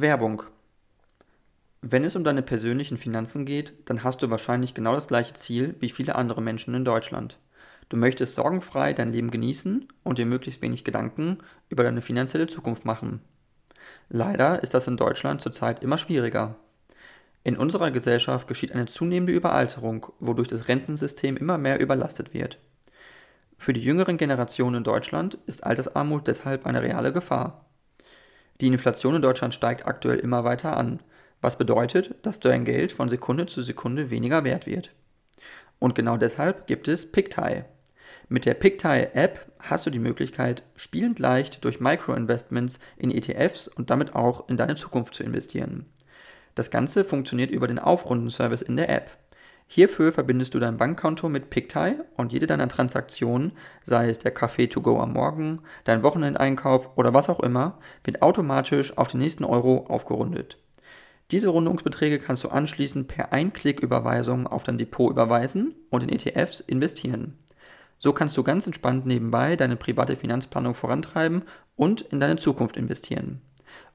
Werbung. Wenn es um deine persönlichen Finanzen geht, dann hast du wahrscheinlich genau das gleiche Ziel wie viele andere Menschen in Deutschland. Du möchtest sorgenfrei dein Leben genießen und dir möglichst wenig Gedanken über deine finanzielle Zukunft machen. Leider ist das in Deutschland zurzeit immer schwieriger. In unserer Gesellschaft geschieht eine zunehmende Überalterung, wodurch das Rentensystem immer mehr überlastet wird. Für die jüngeren Generationen in Deutschland ist Altersarmut deshalb eine reale Gefahr. Die Inflation in Deutschland steigt aktuell immer weiter an, was bedeutet, dass dein Geld von Sekunde zu Sekunde weniger wert wird. Und genau deshalb gibt es PickTie. Mit der PickTie-App hast du die Möglichkeit, spielend leicht durch Microinvestments in ETFs und damit auch in deine Zukunft zu investieren. Das Ganze funktioniert über den Aufrundenservice in der App. Hierfür verbindest du dein Bankkonto mit PickTie und jede deiner Transaktionen, sei es der Kaffee to go am Morgen, dein Wochenendeinkauf oder was auch immer, wird automatisch auf den nächsten Euro aufgerundet. Diese Rundungsbeträge kannst du anschließend per Einklick-Überweisung auf dein Depot überweisen und in ETFs investieren. So kannst du ganz entspannt nebenbei deine private Finanzplanung vorantreiben und in deine Zukunft investieren.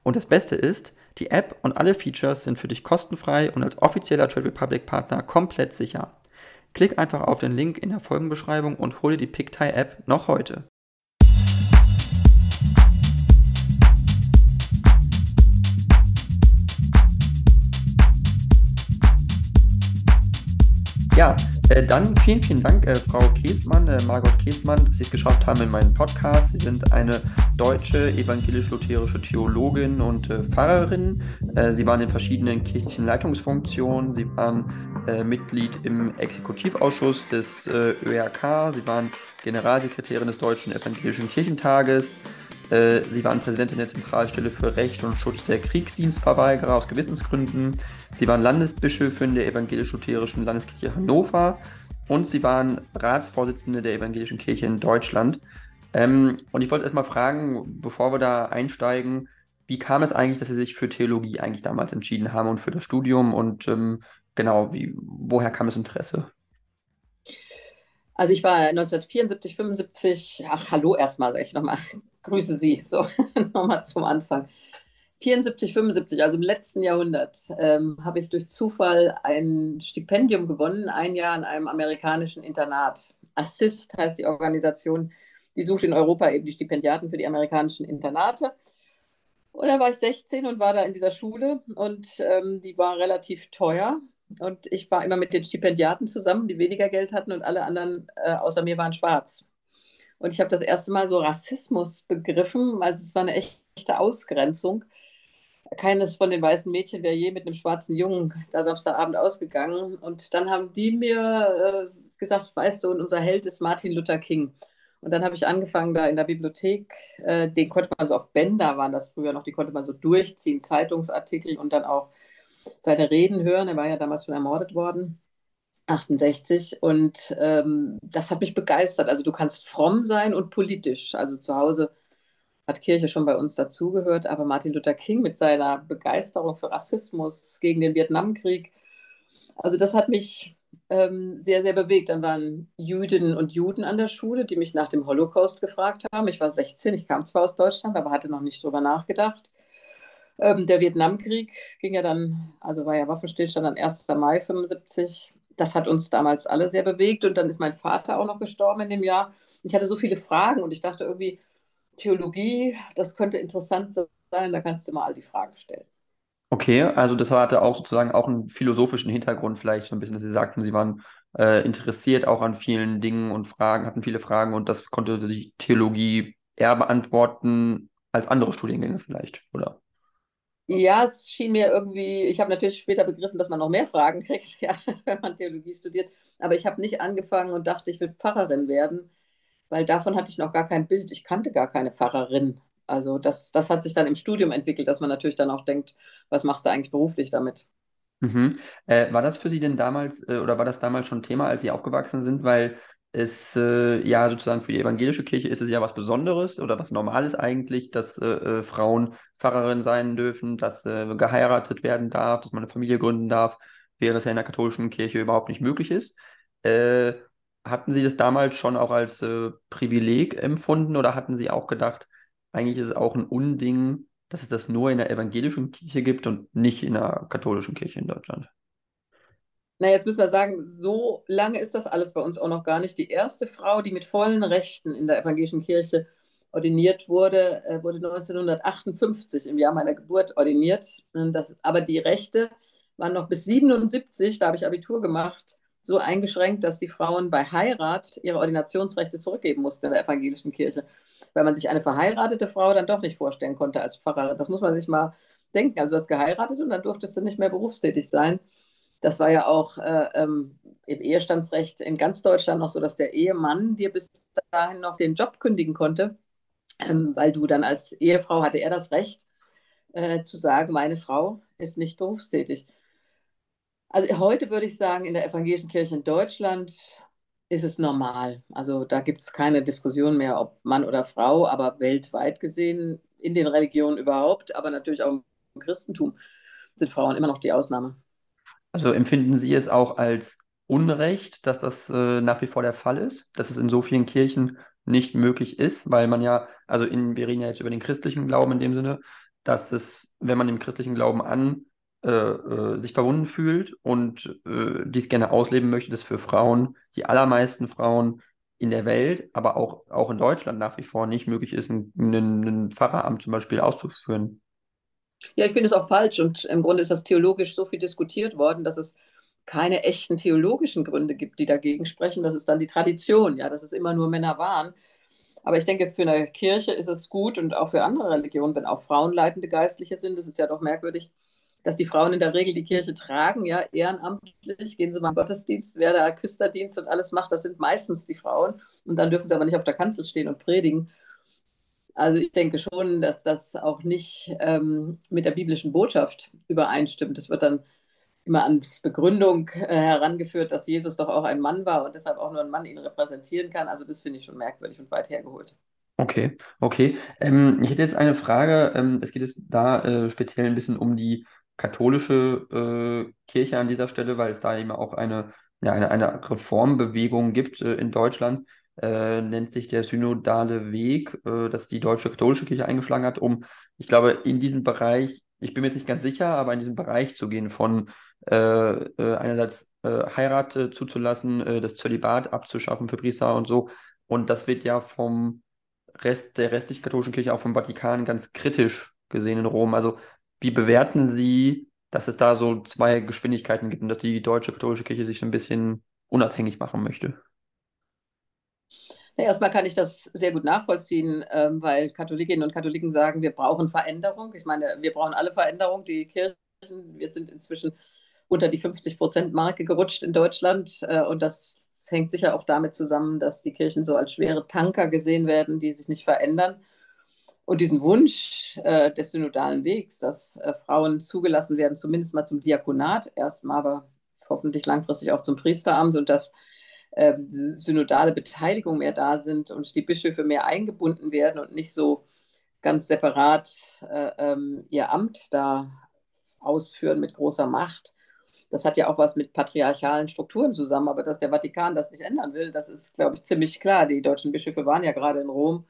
Und das Beste ist, die App und alle Features sind für dich kostenfrei und als offizieller Trade Republic Partner komplett sicher. Klick einfach auf den Link in der Folgenbeschreibung und hole die PickTie App noch heute. Ja, äh, dann vielen, vielen Dank, äh, Frau Kiesmann, äh, Margot Kiesmann, dass Sie es geschafft haben in meinem Podcast. Sie sind eine deutsche evangelisch-lutherische Theologin und äh, Pfarrerin. Äh, Sie waren in verschiedenen kirchlichen Leitungsfunktionen. Sie waren Mitglied im Exekutivausschuss des ÖRK. Sie waren Generalsekretärin des Deutschen Evangelischen Kirchentages. Äh, sie waren Präsidentin der Zentralstelle für Recht und Schutz der Kriegsdienstverweigerer aus Gewissensgründen. Sie waren Landesbischöfin der evangelisch-lutherischen Landeskirche Hannover und sie waren Ratsvorsitzende der evangelischen Kirche in Deutschland. Ähm, und ich wollte erstmal fragen, bevor wir da einsteigen, wie kam es eigentlich, dass Sie sich für Theologie eigentlich damals entschieden haben und für das Studium und ähm, genau, wie, woher kam das Interesse? Also ich war 1974, 75, ach hallo erstmal, sage ich nochmal, grüße Sie, so nochmal zum Anfang. 74, 75, also im letzten Jahrhundert, ähm, habe ich durch Zufall ein Stipendium gewonnen, ein Jahr in einem amerikanischen Internat. Assist heißt die Organisation, die sucht in Europa eben die Stipendiaten für die amerikanischen Internate. Und da war ich 16 und war da in dieser Schule und ähm, die war relativ teuer. Und ich war immer mit den Stipendiaten zusammen, die weniger Geld hatten und alle anderen äh, außer mir waren schwarz. Und ich habe das erste Mal so Rassismus begriffen. Also es war eine echte Ausgrenzung. Keines von den weißen Mädchen wäre je mit einem schwarzen Jungen da Samstagabend ausgegangen. Und dann haben die mir äh, gesagt, weißt du, und unser Held ist Martin Luther King. Und dann habe ich angefangen da in der Bibliothek, äh, den konnte man so auf Bänder, waren das früher noch, die konnte man so durchziehen, Zeitungsartikel und dann auch seine Reden hören. Er war ja damals schon ermordet worden, 68. Und ähm, das hat mich begeistert. Also du kannst fromm sein und politisch. Also zu Hause hat Kirche schon bei uns dazugehört, aber Martin Luther King mit seiner Begeisterung für Rassismus gegen den Vietnamkrieg, also das hat mich ähm, sehr, sehr bewegt. Dann waren Jüdinnen und Juden an der Schule, die mich nach dem Holocaust gefragt haben. Ich war 16, ich kam zwar aus Deutschland, aber hatte noch nicht drüber nachgedacht. Ähm, der Vietnamkrieg ging ja dann, also war ja Waffenstillstand am 1. Mai 75. Das hat uns damals alle sehr bewegt und dann ist mein Vater auch noch gestorben in dem Jahr. Ich hatte so viele Fragen und ich dachte irgendwie, Theologie, das könnte interessant sein, da kannst du mal all die Fragen stellen. Okay, also das hatte auch sozusagen auch einen philosophischen Hintergrund vielleicht so ein bisschen, dass Sie sagten, Sie waren äh, interessiert auch an vielen Dingen und Fragen, hatten viele Fragen und das konnte die Theologie eher beantworten als andere Studiengänge vielleicht, oder? Ja, es schien mir irgendwie, ich habe natürlich später begriffen, dass man noch mehr Fragen kriegt, ja, wenn man Theologie studiert. Aber ich habe nicht angefangen und dachte, ich will Pfarrerin werden, weil davon hatte ich noch gar kein Bild. Ich kannte gar keine Pfarrerin. Also das, das hat sich dann im Studium entwickelt, dass man natürlich dann auch denkt, was machst du eigentlich beruflich damit? Mhm. Äh, war das für Sie denn damals, äh, oder war das damals schon Thema, als Sie aufgewachsen sind? Weil es äh, ja sozusagen für die evangelische Kirche ist es ja was Besonderes oder was Normales eigentlich, dass äh, äh, Frauen Pfarrerin sein dürfen, dass äh, geheiratet werden darf, dass man eine Familie gründen darf, während es ja in der katholischen Kirche überhaupt nicht möglich ist. Äh, hatten Sie das damals schon auch als äh, Privileg empfunden oder hatten Sie auch gedacht, eigentlich ist es auch ein Unding, dass es das nur in der evangelischen Kirche gibt und nicht in der katholischen Kirche in Deutschland? Na, jetzt müssen wir sagen, so lange ist das alles bei uns auch noch gar nicht. Die erste Frau, die mit vollen Rechten in der evangelischen Kirche ordiniert wurde, äh, wurde 1958 im Jahr meiner Geburt ordiniert. Das, aber die Rechte waren noch bis 77, da habe ich Abitur gemacht, so eingeschränkt, dass die Frauen bei Heirat ihre Ordinationsrechte zurückgeben mussten in der evangelischen Kirche, weil man sich eine verheiratete Frau dann doch nicht vorstellen konnte als Pfarrerin. Das muss man sich mal denken. Also du hast geheiratet und dann durftest du nicht mehr berufstätig sein. Das war ja auch äh, ähm, im Ehestandsrecht in ganz Deutschland noch so, dass der Ehemann dir bis dahin noch den Job kündigen konnte, ähm, weil du dann als Ehefrau hatte er das Recht äh, zu sagen, meine Frau ist nicht berufstätig. Also heute würde ich sagen, in der evangelischen Kirche in Deutschland ist es normal. Also da gibt es keine Diskussion mehr, ob Mann oder Frau, aber weltweit gesehen, in den Religionen überhaupt, aber natürlich auch im Christentum sind Frauen immer noch die Ausnahme. Also empfinden Sie es auch als Unrecht, dass das äh, nach wie vor der Fall ist, dass es in so vielen Kirchen nicht möglich ist, weil man ja, also in, wir reden ja jetzt über den christlichen Glauben in dem Sinne, dass es, wenn man dem christlichen Glauben an äh, äh, sich verbunden fühlt und äh, dies gerne ausleben möchte, dass für Frauen, die allermeisten Frauen in der Welt, aber auch, auch in Deutschland nach wie vor nicht möglich ist, ein, ein, ein Pfarreramt zum Beispiel auszuführen. Ja, ich finde es auch falsch und im Grunde ist das theologisch so viel diskutiert worden, dass es keine echten theologischen Gründe gibt, die dagegen sprechen. Das ist dann die Tradition, ja, dass es immer nur Männer waren. Aber ich denke, für eine Kirche ist es gut und auch für andere Religionen, wenn auch Frauen leitende Geistliche sind. Das ist ja doch merkwürdig, dass die Frauen in der Regel die Kirche tragen, ja, ehrenamtlich, gehen sie mal im Gottesdienst, wer da Küsterdienst und alles macht, das sind meistens die Frauen. Und dann dürfen sie aber nicht auf der Kanzel stehen und predigen. Also ich denke schon, dass das auch nicht ähm, mit der biblischen Botschaft übereinstimmt. Es wird dann immer als Begründung äh, herangeführt, dass Jesus doch auch ein Mann war und deshalb auch nur ein Mann ihn repräsentieren kann. Also das finde ich schon merkwürdig und weit hergeholt. Okay, okay. Ähm, ich hätte jetzt eine Frage. Ähm, es geht jetzt da äh, speziell ein bisschen um die katholische äh, Kirche an dieser Stelle, weil es da eben auch eine, ja, eine, eine Reformbewegung gibt äh, in Deutschland äh, nennt sich der synodale Weg, äh, das die deutsche katholische Kirche eingeschlagen hat, um, ich glaube, in diesem Bereich, ich bin mir jetzt nicht ganz sicher, aber in diesem Bereich zu gehen von äh, äh einerseits äh, Heirat zuzulassen, äh, das Zölibat abzuschaffen für Priester und so. Und das wird ja vom Rest der restlichen katholischen Kirche, auch vom Vatikan, ganz kritisch gesehen in Rom. Also, wie bewerten Sie, dass es da so zwei Geschwindigkeiten gibt und dass die deutsche katholische Kirche sich so ein bisschen unabhängig machen möchte? Ja, erstmal kann ich das sehr gut nachvollziehen, ähm, weil Katholikinnen und Katholiken sagen, wir brauchen Veränderung. Ich meine, wir brauchen alle Veränderung. Die Kirchen, wir sind inzwischen unter die 50-Prozent-Marke gerutscht in Deutschland. Äh, und das hängt sicher auch damit zusammen, dass die Kirchen so als schwere Tanker gesehen werden, die sich nicht verändern. Und diesen Wunsch äh, des synodalen Wegs, dass äh, Frauen zugelassen werden, zumindest mal zum Diakonat, erstmal aber hoffentlich langfristig auch zum Priesteramt und dass synodale Beteiligung mehr da sind und die Bischöfe mehr eingebunden werden und nicht so ganz separat äh, ähm, ihr Amt da ausführen mit großer Macht. Das hat ja auch was mit patriarchalen Strukturen zusammen, aber dass der Vatikan das nicht ändern will, das ist, glaube ich, ziemlich klar. Die deutschen Bischöfe waren ja gerade in Rom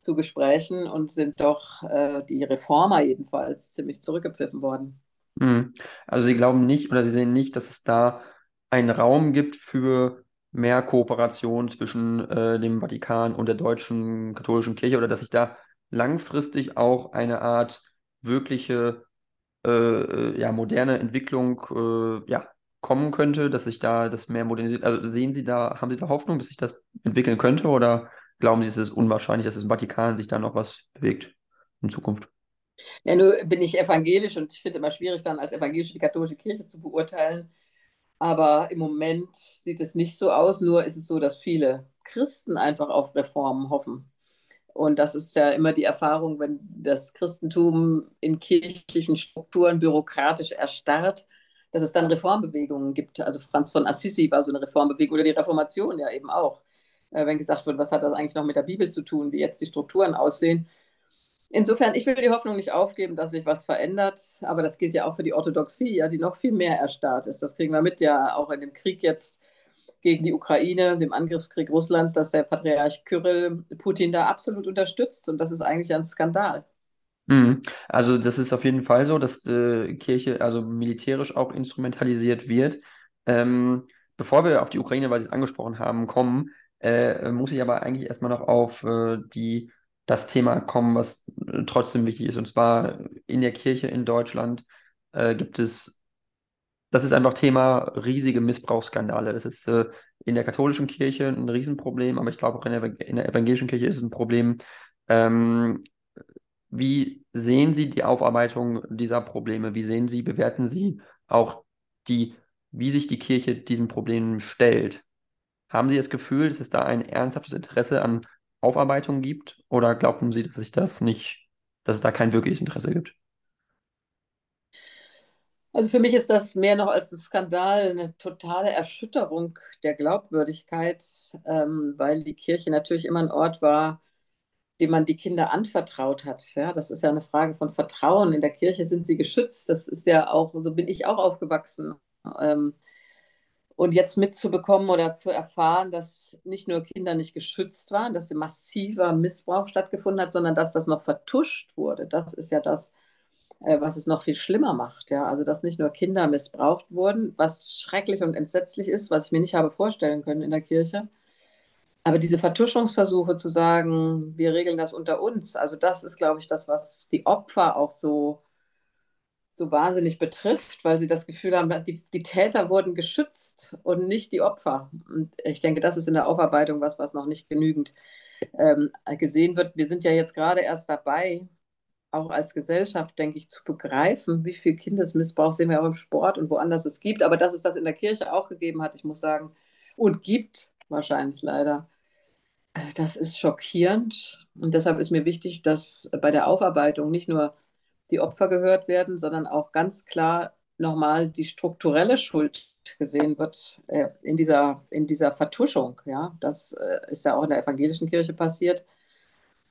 zu Gesprächen und sind doch äh, die Reformer jedenfalls ziemlich zurückgepfiffen worden. Hm. Also Sie glauben nicht oder Sie sehen nicht, dass es da einen Raum gibt für mehr Kooperation zwischen äh, dem Vatikan und der deutschen katholischen Kirche oder dass sich da langfristig auch eine Art wirkliche äh, äh, ja, moderne Entwicklung äh, ja, kommen könnte, dass sich da das mehr modernisiert. Also sehen Sie da, haben Sie da Hoffnung, dass sich das entwickeln könnte oder glauben Sie, es ist unwahrscheinlich, dass das Vatikan sich da noch was bewegt in Zukunft? Ja, nur bin ich evangelisch und ich finde immer schwierig, dann als evangelische die katholische Kirche zu beurteilen. Aber im Moment sieht es nicht so aus, nur ist es so, dass viele Christen einfach auf Reformen hoffen. Und das ist ja immer die Erfahrung, wenn das Christentum in kirchlichen Strukturen bürokratisch erstarrt, dass es dann Reformbewegungen gibt. Also Franz von Assisi war so eine Reformbewegung oder die Reformation ja eben auch. Äh, wenn gesagt wird, was hat das eigentlich noch mit der Bibel zu tun, wie jetzt die Strukturen aussehen, Insofern, ich will die Hoffnung nicht aufgeben, dass sich was verändert, aber das gilt ja auch für die Orthodoxie, ja, die noch viel mehr erstarrt ist. Das kriegen wir mit ja auch in dem Krieg jetzt gegen die Ukraine, dem Angriffskrieg Russlands, dass der Patriarch Kyrill Putin da absolut unterstützt und das ist eigentlich ein Skandal. Mhm. Also das ist auf jeden Fall so, dass äh, Kirche also militärisch auch instrumentalisiert wird. Ähm, bevor wir auf die Ukraine, weil Sie es angesprochen haben, kommen, äh, muss ich aber eigentlich erstmal noch auf äh, die, das Thema kommen, was äh, trotzdem wichtig ist. Und zwar in der Kirche in Deutschland äh, gibt es, das ist einfach Thema riesige Missbrauchsskandale. Das ist äh, in der katholischen Kirche ein Riesenproblem, aber ich glaube auch in der, in der evangelischen Kirche ist es ein Problem. Ähm, wie sehen Sie die Aufarbeitung dieser Probleme? Wie sehen Sie, bewerten Sie auch die, wie sich die Kirche diesen Problemen stellt? Haben Sie das Gefühl, dass es da ein ernsthaftes Interesse an Aufarbeitung gibt? Oder glauben Sie, dass sich das nicht, dass es da kein wirkliches Interesse gibt? Also für mich ist das mehr noch als ein Skandal eine totale Erschütterung der Glaubwürdigkeit, ähm, weil die Kirche natürlich immer ein Ort war, dem man die Kinder anvertraut hat. Ja, das ist ja eine Frage von Vertrauen. In der Kirche sind sie geschützt. Das ist ja auch, so bin ich auch aufgewachsen. Ähm, und jetzt mitzubekommen oder zu erfahren, dass nicht nur Kinder nicht geschützt waren, dass massiver Missbrauch stattgefunden hat, sondern dass das noch vertuscht wurde. Das ist ja das, äh, was es noch viel schlimmer macht. Ja? Also, dass nicht nur Kinder missbraucht wurden, was schrecklich und entsetzlich ist, was ich mir nicht habe vorstellen können in der Kirche. Aber diese Vertuschungsversuche zu sagen, wir regeln das unter uns, also das ist, glaube ich, das, was die Opfer auch so so wahnsinnig betrifft, weil sie das Gefühl haben, die, die Täter wurden geschützt und nicht die Opfer. Und ich denke, das ist in der Aufarbeitung was, was noch nicht genügend ähm, gesehen wird. Wir sind ja jetzt gerade erst dabei, auch als Gesellschaft, denke ich, zu begreifen, wie viel Kindesmissbrauch sehen wir auch im Sport und woanders es gibt. Aber dass es das in der Kirche auch gegeben hat, ich muss sagen, und gibt wahrscheinlich leider, äh, das ist schockierend. Und deshalb ist mir wichtig, dass bei der Aufarbeitung nicht nur die Opfer gehört werden, sondern auch ganz klar nochmal die strukturelle Schuld gesehen wird äh, in, dieser, in dieser Vertuschung. Ja? Das äh, ist ja auch in der evangelischen Kirche passiert.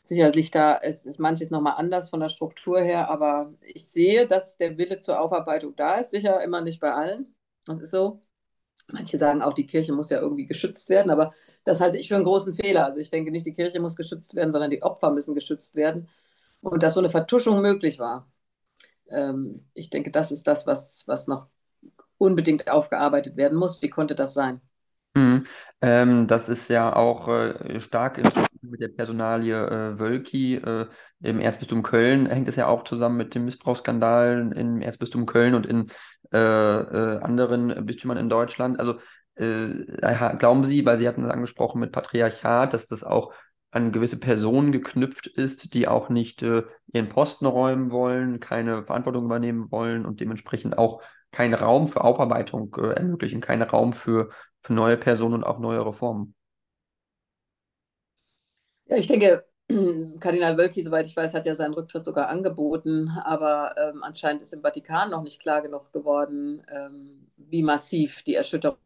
Sicherlich da ist, ist manches nochmal anders von der Struktur her, aber ich sehe, dass der Wille zur Aufarbeitung da ist. Sicher immer nicht bei allen. Das ist so. Manche sagen auch, die Kirche muss ja irgendwie geschützt werden, aber das halte ich für einen großen Fehler. Also ich denke nicht, die Kirche muss geschützt werden, sondern die Opfer müssen geschützt werden und dass so eine Vertuschung möglich war. Ähm, ich denke, das ist das, was, was noch unbedingt aufgearbeitet werden muss. Wie konnte das sein? Mhm. Ähm, das ist ja auch äh, stark im mit der Personalie äh, Wölki äh, im Erzbistum Köln, hängt es ja auch zusammen mit dem Missbrauchsskandal im Erzbistum Köln und in äh, äh, anderen Bistümern in Deutschland. Also äh, glauben Sie, weil Sie hatten es angesprochen mit Patriarchat, dass das auch an gewisse Personen geknüpft ist, die auch nicht äh, ihren Posten räumen wollen, keine Verantwortung übernehmen wollen und dementsprechend auch keinen Raum für Aufarbeitung äh, ermöglichen, keinen Raum für, für neue Personen und auch neue Reformen. Ja, ich denke, Kardinal Wölki, soweit ich weiß, hat ja seinen Rücktritt sogar angeboten, aber ähm, anscheinend ist im Vatikan noch nicht klar genug geworden, ähm, wie massiv die Erschütterung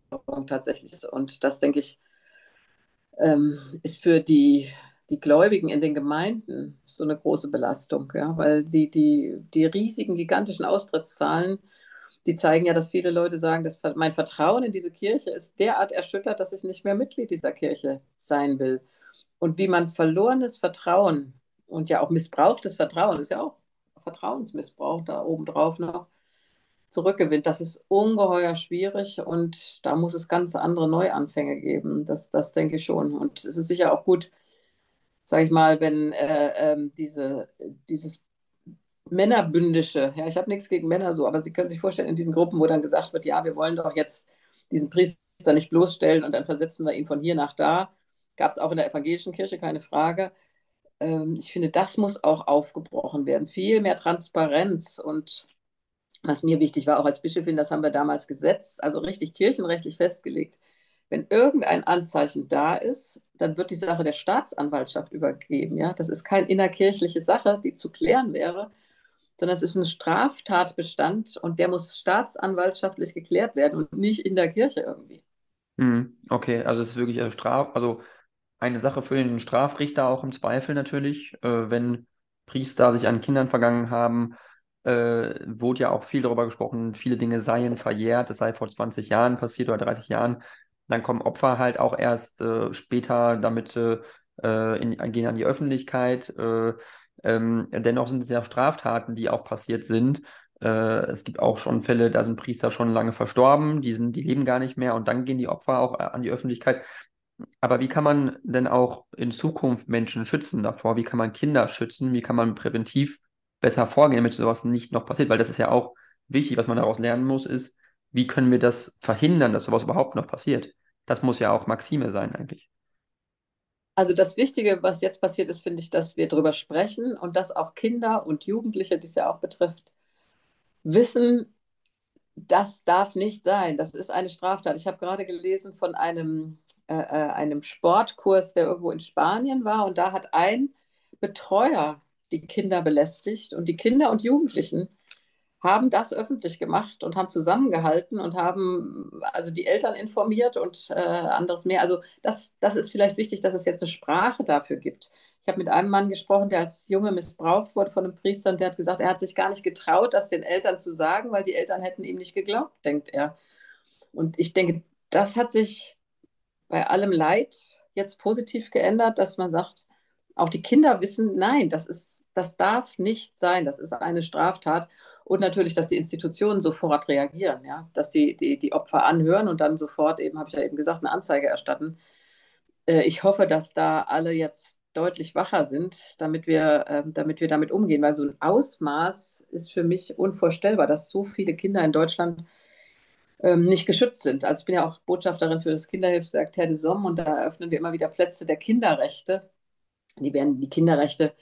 tatsächlich ist. Und das, denke ich, ähm, ist für die, die Gläubigen in den Gemeinden so eine große Belastung, ja, weil die, die, die riesigen, gigantischen Austrittszahlen, die zeigen ja, dass viele Leute sagen, dass mein Vertrauen in diese Kirche ist derart erschüttert, dass ich nicht mehr Mitglied dieser Kirche sein will. Und wie man verlorenes Vertrauen und ja auch missbrauchtes Vertrauen, ist ja auch Vertrauensmissbrauch da obendrauf noch, zurückgewinnt. Das ist ungeheuer schwierig und da muss es ganz andere Neuanfänge geben. Das, das denke ich schon. Und es ist sicher auch gut, sage ich mal, wenn äh, äh, diese, dieses Männerbündische, ja, ich habe nichts gegen Männer so, aber Sie können sich vorstellen, in diesen Gruppen, wo dann gesagt wird, ja, wir wollen doch jetzt diesen Priester nicht bloßstellen und dann versetzen wir ihn von hier nach da, gab es auch in der evangelischen Kirche keine Frage. Ähm, ich finde, das muss auch aufgebrochen werden. Viel mehr Transparenz und was mir wichtig war, auch als Bischöfin, das haben wir damals gesetzt, also richtig kirchenrechtlich festgelegt. Wenn irgendein Anzeichen da ist, dann wird die Sache der Staatsanwaltschaft übergeben. Ja? Das ist keine innerkirchliche Sache, die zu klären wäre, sondern es ist ein Straftatbestand und der muss staatsanwaltschaftlich geklärt werden und nicht in der Kirche irgendwie. Hm, okay, also es ist wirklich eine Straf, also eine Sache für den Strafrichter auch im Zweifel natürlich, äh, wenn Priester sich an Kindern vergangen haben, äh, wurde ja auch viel darüber gesprochen, viele Dinge seien verjährt, es sei vor 20 Jahren passiert oder 30 Jahren. Dann kommen Opfer halt auch erst äh, später damit äh, in, gehen an die Öffentlichkeit. Äh, Ähm, dennoch sind es ja Straftaten, die auch passiert sind. Äh, es gibt auch schon Fälle, da sind Priester schon lange verstorben, die, sind, die leben gar nicht mehr und dann gehen die Opfer auch äh, an die Öffentlichkeit. Aber wie kann man denn auch in Zukunft Menschen schützen davor? Wie kann man Kinder schützen? Wie kann man präventiv besser vorgehen, damit sowas nicht noch passiert? Weil das ist ja auch wichtig, was man daraus lernen muss, ist, wie können wir das verhindern, dass sowas überhaupt noch passiert? Das muss ja auch Maxime sein eigentlich. Also das Wichtige, was jetzt passiert ist, finde ich, dass wir darüber sprechen und dass auch Kinder und Jugendliche, die es ja auch betrifft, wissen, das darf nicht sein. Das ist eine Straftat. Ich habe gerade gelesen von einem, äh, äh, einem Sportkurs, der irgendwo in Spanien war und da hat ein Betreuer die Kinder belästigt und die Kinder und Jugendlichen haben das öffentlich gemacht und haben zusammengehalten und haben also die Eltern informiert und äh, anderes mehr. Also das, das ist vielleicht wichtig, dass es jetzt eine Sprache dafür gibt. Ich habe mit einem Mann gesprochen, der als Junge missbraucht wurde von einem Priester und der hat gesagt, er hat sich gar nicht getraut, das den Eltern zu sagen, weil die Eltern hätten ihm nicht geglaubt, denkt er. Und ich denke, das hat sich bei allem Leid jetzt positiv geändert, dass man sagt, auch die Kinder wissen, nein, das ist, das darf nicht sein, das ist eine Straftat. Und natürlich, dass die Institutionen sofort reagieren, ja, dass die, die, die Opfer anhören und dann sofort eben, habe ich ja eben gesagt, eine Anzeige erstatten. Äh, ich hoffe, dass da alle jetzt deutlich wacher sind, damit wir, äh, damit wir damit umgehen, weil so ein Ausmaß ist für mich unvorstellbar, dass so viele Kinder in Deutschland ähm, nicht geschützt sind. Also ich bin ja auch Botschafterin für das Kinderhilfswerk Terre des Hommes und da eröffnen wir immer wieder Plätze der Kinderrechte. Die werden die Kinderrechte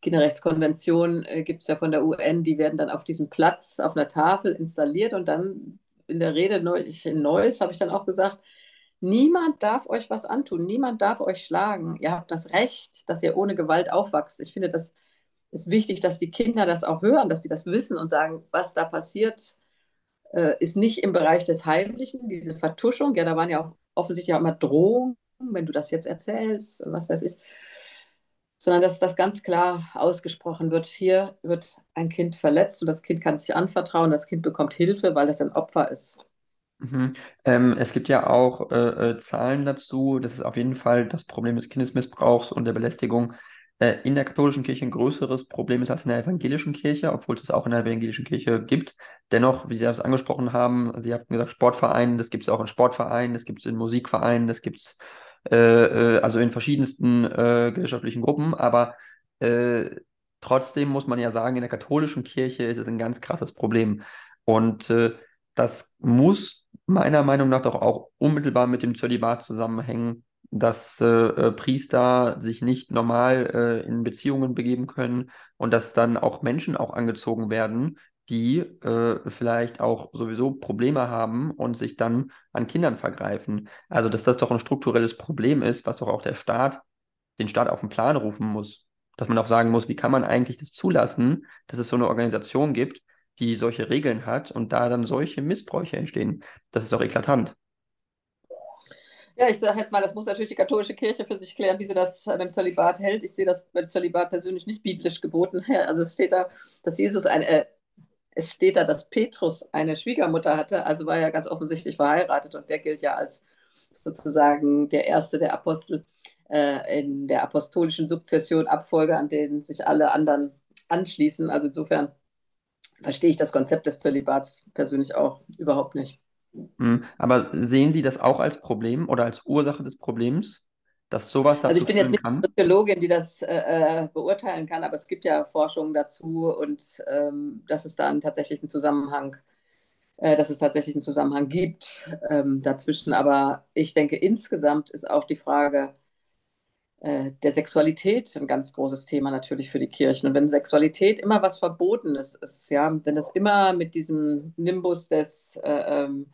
Kinderrechtskonvention äh, gibt es ja von der UN, die werden dann auf diesem Platz auf einer Tafel installiert und dann in der Rede neulich in Neuss habe ich dann auch gesagt, niemand darf euch was antun, niemand darf euch schlagen. Ihr habt das Recht, dass ihr ohne Gewalt aufwachst. Ich finde, das ist wichtig, dass die Kinder das auch hören, dass sie das wissen und sagen, was da passiert, äh, ist nicht im Bereich des Heimlichen, diese Vertuschung. Ja, da waren ja auch offensichtlich auch immer Drohungen, wenn du das jetzt erzählst, was weiß ich sondern dass das ganz klar ausgesprochen wird, hier wird ein Kind verletzt und das Kind kann sich anvertrauen, das Kind bekommt Hilfe, weil es ein Opfer ist. Mhm. Ähm, es gibt ja auch äh, äh, Zahlen dazu, das ist auf jeden Fall das Problem des Kindesmissbrauchs und der Belästigung äh, in der katholischen Kirche ein größeres Problem ist als in der evangelischen Kirche, obwohl es es auch in der evangelischen Kirche gibt. Dennoch, wie Sie das angesprochen haben, Sie hatten gesagt, Sportvereine, das gibt es auch in Sportvereinen, das gibt es in Musikvereinen, das gibt es äh, äh, also in verschiedensten äh, gesellschaftlichen Gruppen, aber äh, trotzdem muss man ja sagen, in der katholischen Kirche ist es ein ganz krasses Problem. Und äh, das muss meiner Meinung nach doch auch unmittelbar mit dem Zölibat zusammenhängen, dass äh, Priester sich nicht normal in Beziehungen begeben können und dass dann auch Menschen auch angezogen werden, die äh, vielleicht auch sowieso Probleme haben und sich dann an Kindern vergreifen. Also, dass das doch ein strukturelles Problem ist, was doch auch der Staat, den Staat auf den Plan rufen muss. Dass man auch sagen muss, wie kann man eigentlich das zulassen, dass es so eine Organisation gibt, die solche Regeln hat und da dann solche Missbräuche entstehen. Das ist doch eklatant. Ja, ich sage jetzt mal, das muss natürlich die katholische Kirche für sich klären, wie sie das dem Zölibat hält. Ich sehe das mit Zölibat persönlich nicht biblisch geboten. Also es steht da, dass Jesus ein, äh, es steht da, dass Petrus eine Schwiegermutter hatte, also war er ganz offensichtlich verheiratet und der gilt ja als sozusagen der erste der Apostel äh, in der apostolischen Sukzession, Abfolge, an denen sich alle anderen anschließen. Also insofern verstehe ich das Konzept des Zölibats persönlich auch überhaupt nicht. Hm, aber sehen Sie das auch als Problem oder als Ursache des Problems? Dass sowas dazu Also ich bin jetzt nicht kann? Soziologin, die das äh, äh, beurteilen kann, aber es gibt ja Forschungen dazu und ähm, dass es da einen tatsächlichen Zusammenhang, äh, dass es tatsächlich einen Zusammenhang gibt ähm, dazwischen. Aber ich denke, insgesamt ist auch die Frage äh, der Sexualität ein ganz großes Thema natürlich für die Kirchen. Und wenn Sexualität immer was Verbotenes ist, ja, wenn es immer mit diesem Nimbus des äh, ähm,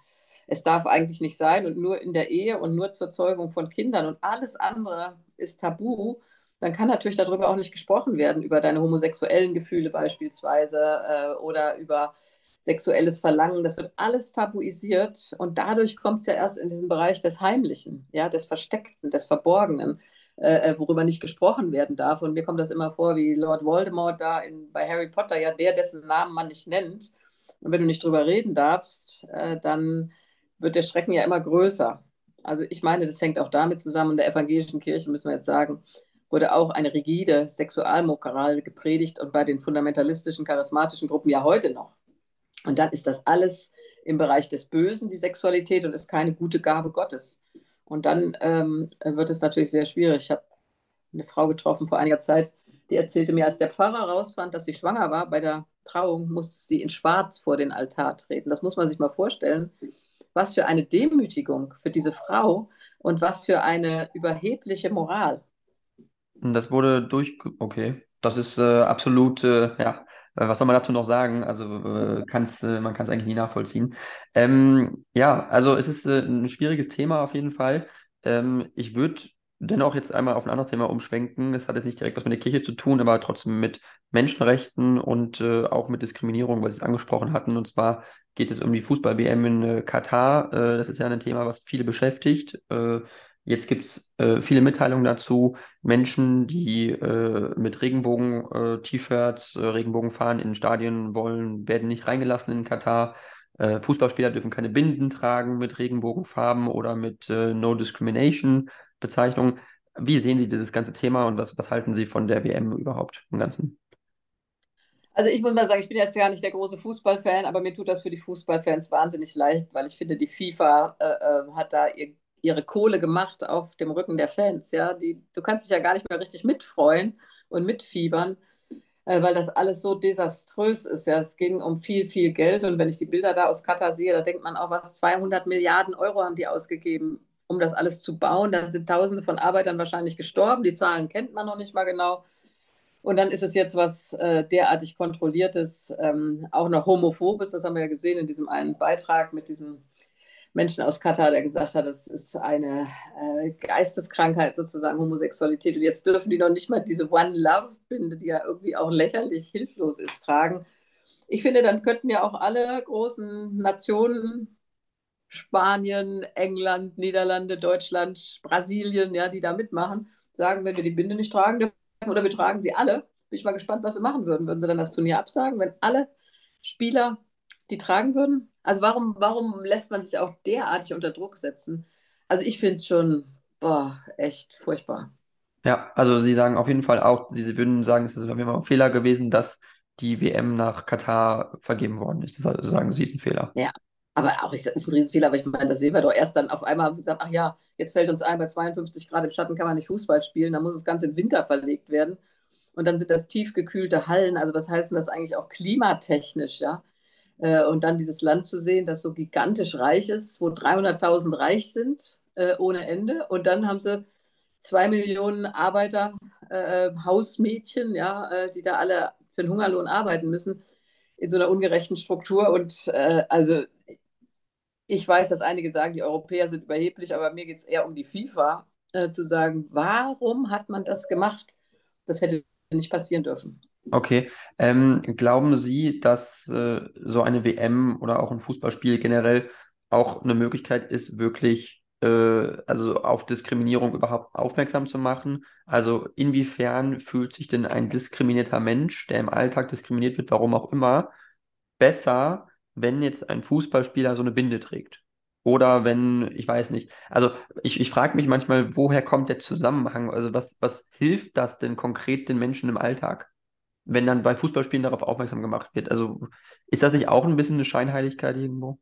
es darf eigentlich nicht sein und nur in der Ehe und nur zur Zeugung von Kindern und alles andere ist tabu, dann kann natürlich darüber auch nicht gesprochen werden, über deine homosexuellen Gefühle beispielsweise äh, oder über sexuelles Verlangen. Das wird alles tabuisiert und dadurch kommt es ja erst in diesen Bereich des Heimlichen, ja, des Versteckten, des Verborgenen, äh, äh, worüber nicht gesprochen werden darf. Und mir kommt das immer vor, wie Lord Voldemort da in, bei Harry Potter, ja, der, dessen Namen man nicht nennt. Und wenn du nicht drüber reden darfst, äh, dann wird der Schrecken ja immer größer. Also ich meine, das hängt auch damit zusammen, in der evangelischen Kirche müssen wir jetzt sagen, wurde auch eine rigide Sexualmoral gepredigt und bei den fundamentalistischen, charismatischen Gruppen ja heute noch. Und dann ist das alles im Bereich des Bösen, die Sexualität, und ist keine gute Gabe Gottes. Und dann ähm, wird es natürlich sehr schwierig. Ich habe eine Frau getroffen vor einiger Zeit, die erzählte mir, als der Pfarrer rausfand, dass sie schwanger war, bei der Trauung musste sie in Schwarz vor den Altar treten. Das muss man sich mal vorstellen. Was für eine Demütigung für diese Frau und was für eine überhebliche Moral. Das wurde durch. Okay, das ist äh, absolut, äh, ja, äh, was soll man dazu noch sagen? Also äh, kann's, äh, man kann es eigentlich nie nachvollziehen. Ähm, ja, also es ist äh, ein schwieriges Thema auf jeden Fall. Ähm, ich würde dennoch jetzt einmal auf ein anderes Thema umschwenken. Es hat jetzt nicht direkt was mit der Kirche zu tun, aber trotzdem mit Menschenrechten und äh, auch mit Diskriminierung, was Sie angesprochen hatten. Und zwar geht es um die Fußball-WM in äh, Katar. Äh, das ist ja ein Thema, was viele beschäftigt. Äh, jetzt gibt es äh, viele Mitteilungen dazu. Menschen, die äh, mit Regenbogen-T-Shirts, Regenbogenfahnen in Stadien wollen, werden nicht reingelassen in Katar. Fußballspieler dürfen keine Binden tragen mit Regenbogenfarben oder mit No Discrimination. Bezeichnung. Wie sehen Sie dieses ganze Thema und was, was halten Sie von der WM überhaupt im Ganzen? Also ich muss mal sagen, ich bin jetzt gar nicht der große Fußballfan, aber mir tut das für die Fußballfans wahnsinnig leicht, weil ich finde, die FIFA äh, äh, hat da ihr, ihre Kohle gemacht auf dem Rücken der Fans. Ja, die, du kannst dich ja gar nicht mehr richtig mitfreuen und mitfiebern, äh, weil das alles so desaströs ist. Ja, es ging um viel, viel Geld und wenn ich die Bilder da aus Katar sehe, da denkt man auch, was 200 Milliarden Euro haben die ausgegeben um das alles zu bauen. Da sind Tausende von Arbeitern wahrscheinlich gestorben. Die Zahlen kennt man noch nicht mal genau. Und dann ist es jetzt was äh, derartig Kontrolliertes, ähm, auch noch Homophobes. Das haben wir ja gesehen in diesem einen Beitrag mit diesem Menschen aus Katar, der gesagt hat, es ist eine äh, Geisteskrankheit sozusagen, Homosexualität. Und jetzt dürfen die noch nicht mal diese One Love-Binde, die ja irgendwie auch lächerlich hilflos ist, tragen. Ich finde, dann könnten ja auch alle großen Nationen Spanien, England, Niederlande, Deutschland, Brasilien, ja, die da mitmachen, sagen, wenn wir die Binde nicht tragen dürfen oder wir tragen sie alle, bin ich mal gespannt, was sie machen würden. Würden sie dann das Turnier absagen, wenn alle Spieler die tragen würden? Also warum, warum lässt man sich auch derartig unter Druck setzen? Also ich finde es schon, boah, echt furchtbar. Ja, also Sie sagen auf jeden Fall auch, Sie würden sagen, es ist auf jeden Fall ein Fehler gewesen, dass die WM nach Katar vergeben worden ist. Das sagen Sie, ist ein Fehler. Ja, aber auch, ich, das ist ein Riesenfehler, aber ich meine, das sehen wir doch erst dann auf einmal haben sie gesagt, ach ja, jetzt fällt uns ein, bei 52 Grad im Schatten kann man nicht Fußball spielen, dann muss das Ganze in Winter verlegt werden. Und dann sind das tiefgekühlte Hallen, also was heißt denn das eigentlich auch klimatechnisch, ja? Äh, und dann dieses Land zu sehen, das so gigantisch reich ist, wo 300.000 reich sind, äh, ohne Ende. Und dann haben sie zwei Millionen Arbeiter, äh, Hausmädchen, ja, die da alle für den Hungerlohn arbeiten müssen, in so einer ungerechten Struktur. Und also ich weiß, dass einige sagen, die Europäer sind überheblich, aber mir geht es eher um die FIFA, äh, zu sagen, warum hat man das gemacht? Das hätte nicht passieren dürfen. Okay. Ähm, glauben Sie, dass äh, so eine WM oder auch ein Fußballspiel generell auch eine Möglichkeit ist, wirklich äh, also auf Diskriminierung überhaupt aufmerksam zu machen? Also inwiefern fühlt sich denn ein diskriminierter Mensch, der im Alltag diskriminiert wird, warum auch immer, besser wenn jetzt ein Fußballspieler so eine Binde trägt. Oder wenn, ich weiß nicht, also ich, ich frage mich manchmal, woher kommt der Zusammenhang? Also was, was hilft das denn konkret den Menschen im Alltag, wenn dann bei Fußballspielen darauf aufmerksam gemacht wird? Also ist das nicht auch ein bisschen eine Scheinheiligkeit irgendwo?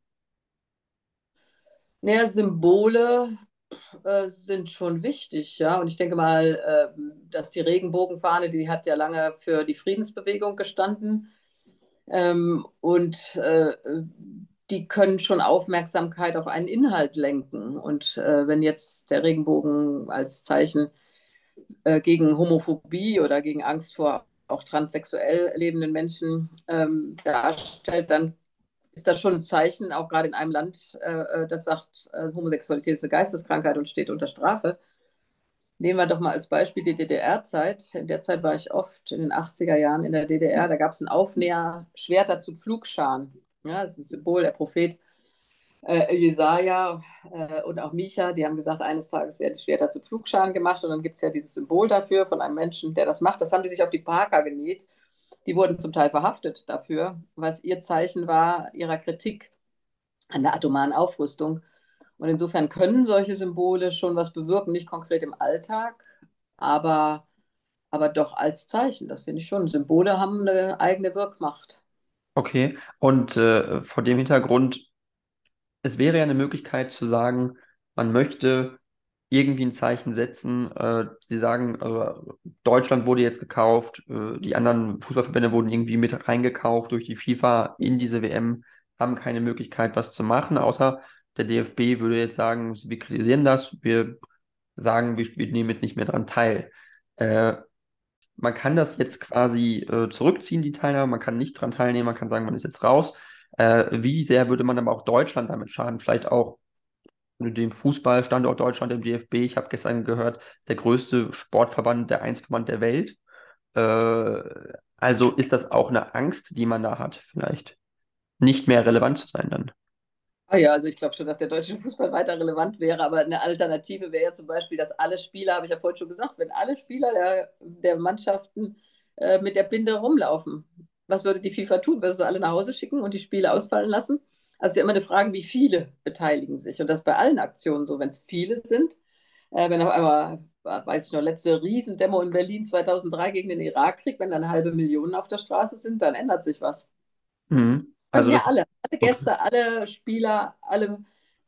Naja, Symbole äh, sind schon wichtig, ja. Und ich denke mal, äh, dass die Regenbogenfahne, die hat ja lange für die Friedensbewegung gestanden. Ähm, und äh, die können schon Aufmerksamkeit auf einen Inhalt lenken. Und äh, wenn jetzt der Regenbogen als Zeichen äh, gegen Homophobie oder gegen Angst vor auch transsexuell lebenden Menschen ähm, darstellt, dann ist das schon ein Zeichen, auch gerade in einem Land, äh, äh, das sagt, äh, Homosexualität ist eine Geisteskrankheit und steht unter Strafe. Nehmen wir doch mal als Beispiel die DDR-Zeit. In der Zeit war ich oft in den 80er Jahren in der DDR. Da gab es ein Aufnäher Schwerter zu Pflugscharen. Ja, das ist ein Symbol, der Prophet äh, Jesaja äh, und auch Micha, die haben gesagt, eines Tages werden die Schwerter zu Pflugscharen gemacht. Und dann gibt es ja dieses Symbol dafür von einem Menschen, der das macht. Das haben die sich auf die Parker genäht. Die wurden zum Teil verhaftet dafür, was ihr Zeichen war ihrer Kritik an der atomaren Aufrüstung. Und insofern können solche Symbole schon was bewirken, nicht konkret im Alltag, aber aber doch als Zeichen. Das finde ich schon. Symbole haben eine eigene Wirkmacht. Okay, und äh, vor dem Hintergrund, es wäre ja eine Möglichkeit zu sagen, man möchte irgendwie ein Zeichen setzen. Äh, sie sagen, äh, Deutschland wurde jetzt gekauft, äh, die anderen Fußballverbände wurden irgendwie mit reingekauft durch die FIFA in diese WM, haben keine Möglichkeit, was zu machen, außer der DFB würde jetzt sagen, wir kritisieren das, wir sagen, wir, nehmen jetzt nicht mehr daran teil. Äh, man kann das jetzt quasi äh, zurückziehen, die Teilnahme, man kann nicht daran teilnehmen, man kann sagen, man ist jetzt raus. Äh, wie sehr würde man aber auch Deutschland damit schaden? Vielleicht auch dem Fußballstandort Deutschland im DFB. Ich habe gestern gehört, der größte Sportverband, der Einsverband der Welt. Äh, also ist das auch eine Angst, die man da hat, vielleicht nicht mehr relevant zu sein dann? Ah ja, also ich glaube schon, dass der deutsche Fußball weiter relevant wäre, aber eine Alternative wäre ja zum Beispiel, dass alle Spieler, habe ich ja vorhin schon gesagt, wenn alle Spieler der, der Mannschaften äh, mit der Binde rumlaufen, was würde die FIFA tun? Würde sie alle nach Hause schicken und die Spiele ausfallen lassen? Also ja immer eine Frage, wie viele beteiligen sich. Und das bei allen Aktionen so, wenn es viele sind. Äh, wenn auf einmal, weiß ich noch, letzte Riesendemo in Berlin 2003 gegen den Irakkrieg, wenn dann halbe Millionen auf der Straße sind, dann ändert sich was. Mhm. Also ja, alle, alle Gäste, alle Spieler, alle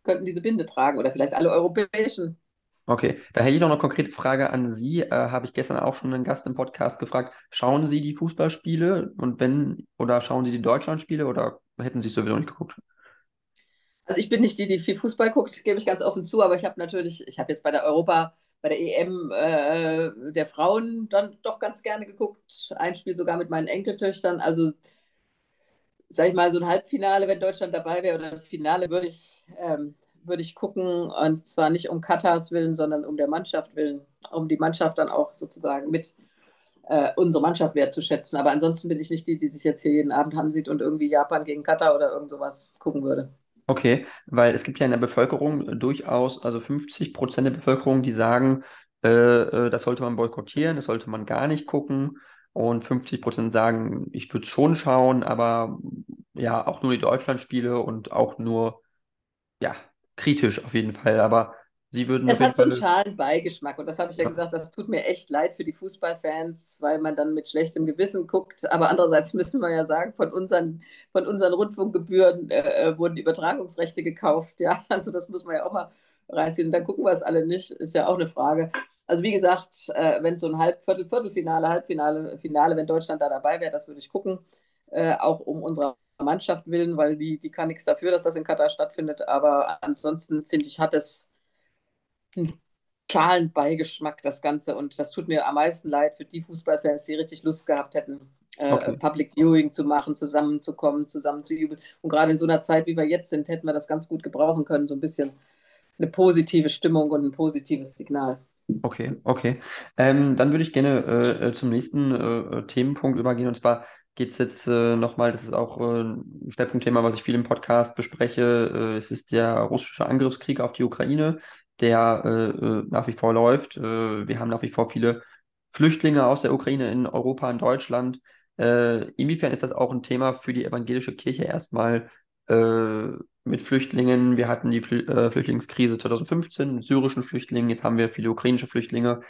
könnten diese Binde tragen oder vielleicht alle europäischen. Okay, da hätte ich noch eine konkrete Frage an Sie. Äh, Habe ich gestern auch schon einen Gast im Podcast gefragt. Schauen Sie die Fußballspiele und wenn, oder schauen Sie die Deutschlandspiele oder hätten Sie es sowieso nicht geguckt? Also ich bin nicht die, die viel Fußball guckt, gebe ich ganz offen zu, aber ich habe natürlich, ich habe jetzt bei der Europa, bei der EM äh, der Frauen dann doch ganz gerne geguckt. Ein Spiel sogar mit meinen Enkeltöchtern. Also sag ich mal, so ein Halbfinale, wenn Deutschland dabei wäre, oder ein Finale, würde ich, ähm, würde ich gucken. Und zwar nicht um Katars willen, sondern um der Mannschaft willen, um die Mannschaft dann auch sozusagen mit äh, unsere Mannschaft wertzuschätzen. Aber ansonsten bin ich nicht die, die sich jetzt hier jeden Abend ansieht und irgendwie Japan gegen Katar oder irgend sowas gucken würde. Okay, weil es gibt ja in der Bevölkerung durchaus, also 50 Prozent der Bevölkerung, die sagen, äh, äh, das sollte man boykottieren, das sollte man gar nicht gucken. Und 50 Prozent sagen, ich würde es schon schauen, aber ja, auch nur die Deutschlandspiele und auch nur, ja, kritisch auf jeden Fall. Aber sie würden. Es hat so einen schalen Beigeschmack und das habe ich ja, ja, gesagt, das tut mir echt leid für die Fußballfans, weil man dann mit schlechtem Gewissen guckt. Aber andererseits müssen wir ja sagen, von unseren, von unseren Rundfunkgebühren äh, äh wurden Übertragungsrechte gekauft. Ja, also das muss man ja auch mal reißen. Und dann gucken wir es alle nicht, ist ja auch eine Frage. Also wie gesagt, äh, wenn so ein Halb Viertel Viertelfinale, Halbfinale, Finale, wenn Deutschland da dabei wäre, das würde ich gucken, äh, auch um unsere Mannschaft willen, weil die, die kann nichts dafür, dass das in Katar stattfindet. Aber ansonsten finde ich, hat es einen schalen Beigeschmack, das Ganze. Und das tut mir am meisten leid für die Fußballfans, die richtig Lust gehabt hätten, äh, okay. Public Viewing zu machen, zusammenzukommen, zusammen zu jubeln. Und gerade in so einer Zeit, wie wir jetzt sind, hätten wir das ganz gut gebrauchen können, so ein bisschen eine positive Stimmung und ein positives Signal. Okay, okay. Ähm, dann würde ich gerne äh, äh zum nächsten äh, äh, Themenpunkt übergehen. Und zwar geht es jetzt äh, nochmal, das ist auch äh, ein Schwerpunktthema, was ich viel im Podcast bespreche. es ist der russische Angriffskrieg auf die Ukraine, der nach wie vor läuft. wir haben nach wie vor viele Flüchtlinge aus der Ukraine in Europa, in Deutschland. inwiefern ist das auch ein Thema für die evangelische Kirche erstmal mit Flüchtlingen. Wir hatten die Flü äh, Flüchtlingskrise 2015 mit syrischen Flüchtlingen, jetzt haben wir viele ukrainische Flüchtlinge.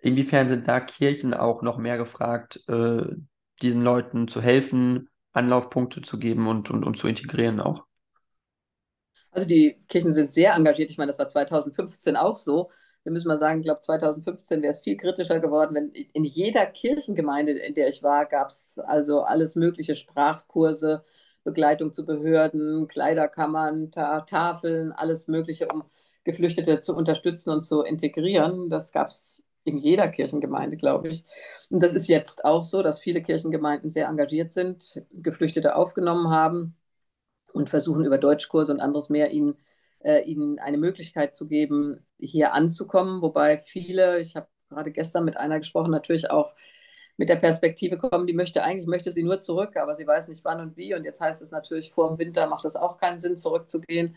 Inwiefern sind da Kirchen auch noch mehr gefragt, äh, diesen Leuten zu helfen, Anlaufpunkte zu geben und, und, und zu integrieren auch? Also die Kirchen sind sehr engagiert. Ich meine, das war 2015 auch so. Wir müssen mal sagen, ich glaube, 2015 wäre es viel kritischer geworden, wenn in jeder Kirchengemeinde, in der ich war, gab es also alles mögliche Sprachkurse, Begleitung zu Behörden, Kleiderkammern, Ta Tafeln, alles Mögliche, um Geflüchtete zu unterstützen und zu integrieren. Das gab es in jeder Kirchengemeinde, glaube ich. Und das ist jetzt auch so, dass viele Kirchengemeinden sehr engagiert sind, Geflüchtete aufgenommen haben und versuchen über Deutschkurse und anderes mehr ihnen, äh, ihnen eine Möglichkeit zu geben, hier anzukommen. Wobei viele, ich habe gerade gestern mit einer gesprochen, natürlich auch mit der Perspektive kommen, die möchte eigentlich, möchte sie nur zurück, aber sie weiß nicht wann und wie. Und jetzt heißt es natürlich, vor dem Winter macht es auch keinen Sinn, zurückzugehen.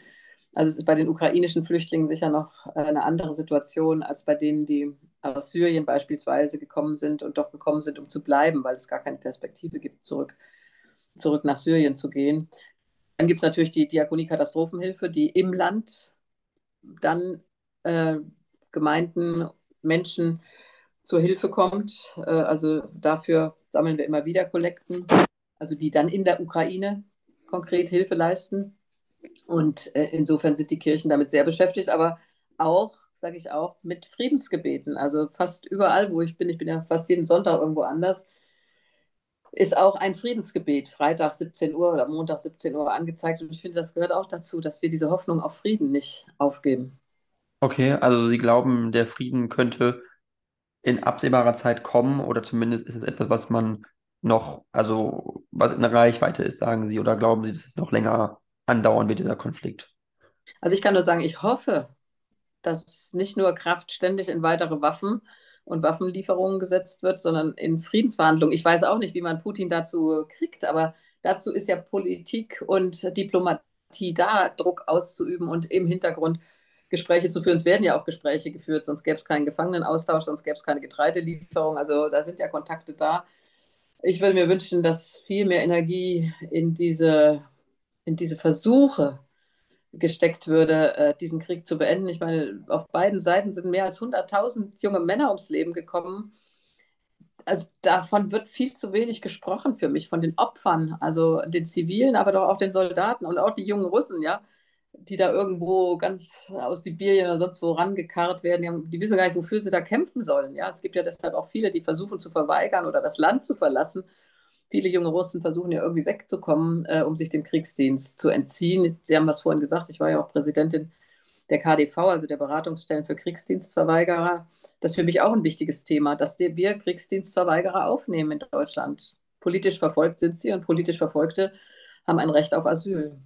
Also es ist bei den ukrainischen Flüchtlingen sicher noch äh, eine andere Situation als bei denen, die aus Syrien beispielsweise gekommen sind und doch gekommen sind, um zu bleiben, weil es gar keine Perspektive gibt, zurück, zurück nach Syrien zu gehen. Dann gibt es natürlich die Diakonie Katastrophenhilfe, die im Land dann äh, Gemeinden, Menschen zur Hilfe kommt. Äh, also dafür sammeln wir immer wieder Kollekten, also die dann in der Ukraine konkret Hilfe leisten. Und äh, insofern sind die Kirchen damit sehr beschäftigt, aber auch, sage ich auch, mit Friedensgebeten. Also fast überall, wo ich bin, ich bin ja fast jeden Sonntag irgendwo anders, ist auch ein Friedensgebet, Freitag 17 Uhr oder Montag 17 Uhr angezeigt. Und ich finde, das gehört auch dazu, dass wir diese Hoffnung auf Frieden nicht aufgeben. Okay, also Sie glauben, der Frieden könnte in absehbarer Zeit kommen oder zumindest ist es etwas, was man noch, also was in der Reichweite ist, sagen Sie, oder glauben Sie, dass es noch länger andauern wird, dieser Konflikt? Also ich kann nur sagen, ich hoffe, dass nicht nur Kraft ständig in weitere Waffen und Waffenlieferungen gesetzt wird, sondern in Friedensverhandlungen. Ich weiß auch nicht, wie man Putin dazu kriegt, aber dazu ist ja Politik und Diplomatie da, Druck auszuüben und im Hintergrund Gespräche zu führen. Es werden ja auch Gespräche geführt, sonst gäbe es keinen Gefangenenaustausch, sonst gäbe es keine Getreidelieferung. Also da sind ja Kontakte da. Ich würde mir wünschen, dass viel mehr Energie in diese, in diese Versuche gesteckt würde, äh, diesen Krieg zu beenden. Ich meine, auf beiden Seiten sind mehr als 100.000 junge Männer ums Leben gekommen. Also davon wird viel zu wenig gesprochen für mich, von den Opfern, also den Zivilen, aber doch auch den Soldaten und auch die jungen Russen, ja, die da irgendwo ganz aus Sibirien oder sonst wo rangekarrt werden. Die, haben, die wissen gar nicht, wofür sie da kämpfen sollen. Ja, es gibt ja deshalb auch viele, die versuchen zu verweigern oder das Land zu verlassen Viele junge Russen versuchen ja irgendwie wegzukommen, äh, um sich dem Kriegsdienst zu entziehen. Sie haben was vorhin gesagt, ich war ja auch Präsidentin der KDV, also der Beratungsstellen für Kriegsdienstverweigerer. Das ist für mich auch ein wichtiges Thema, dass wir Kriegsdienstverweigerer aufnehmen in Deutschland. Politisch verfolgt sind sie und politisch Verfolgte haben ein Recht auf Asyl.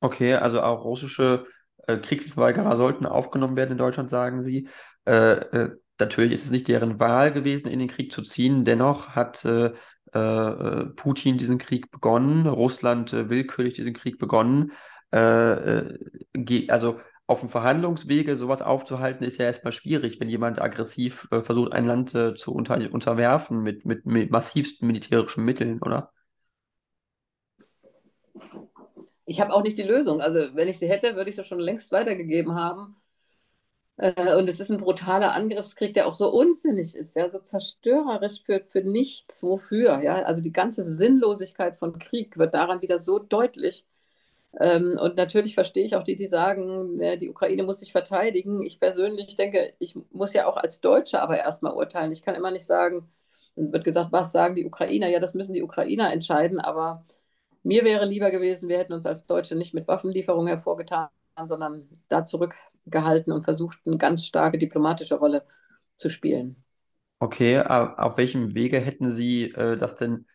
Okay, also auch russische äh, Kriegsdienstverweigerer sollten aufgenommen werden in Deutschland, sagen Sie. Äh, äh, natürlich ist es nicht deren Wahl gewesen, in den Krieg zu ziehen. Dennoch hat äh, äh, äh, Putin diesen Krieg begonnen, Russland äh, willkürlich diesen Krieg begonnen. also auf dem Verhandlungswege sowas aufzuhalten, ist ja erstmal schwierig, wenn jemand aggressiv versucht, ein Land zu unter unterwerfen mit, mit, mit massivsten militärischen Mitteln, oder? Ich habe auch nicht die Lösung. Also wenn ich sie hätte, würde ich sie schon längst weitergegeben haben. Äh, und es ist ein brutaler Angriffskrieg, der auch so unsinnig ist, ja, so zerstörerisch für, für nichts, wofür. Ja? Also die ganze Sinnlosigkeit von Krieg wird daran wieder so deutlich. Ähm, und natürlich verstehe ich auch die, die sagen, die Ukraine muss sich verteidigen. Ich persönlich denke, ich muss ja auch als Deutscher aber erstmal urteilen. Ich kann immer nicht sagen, dann wird gesagt, was sagen die Ukrainer? Ja, das müssen die Ukrainer entscheiden. Aber mir wäre lieber gewesen, wir hätten uns als Deutsche nicht mit Waffenlieferungen hervorgetan, sondern da zurückgehalten und versucht, eine ganz starke diplomatische Rolle zu spielen. Okay, auf welchem Wege hätten Sie äh, das denn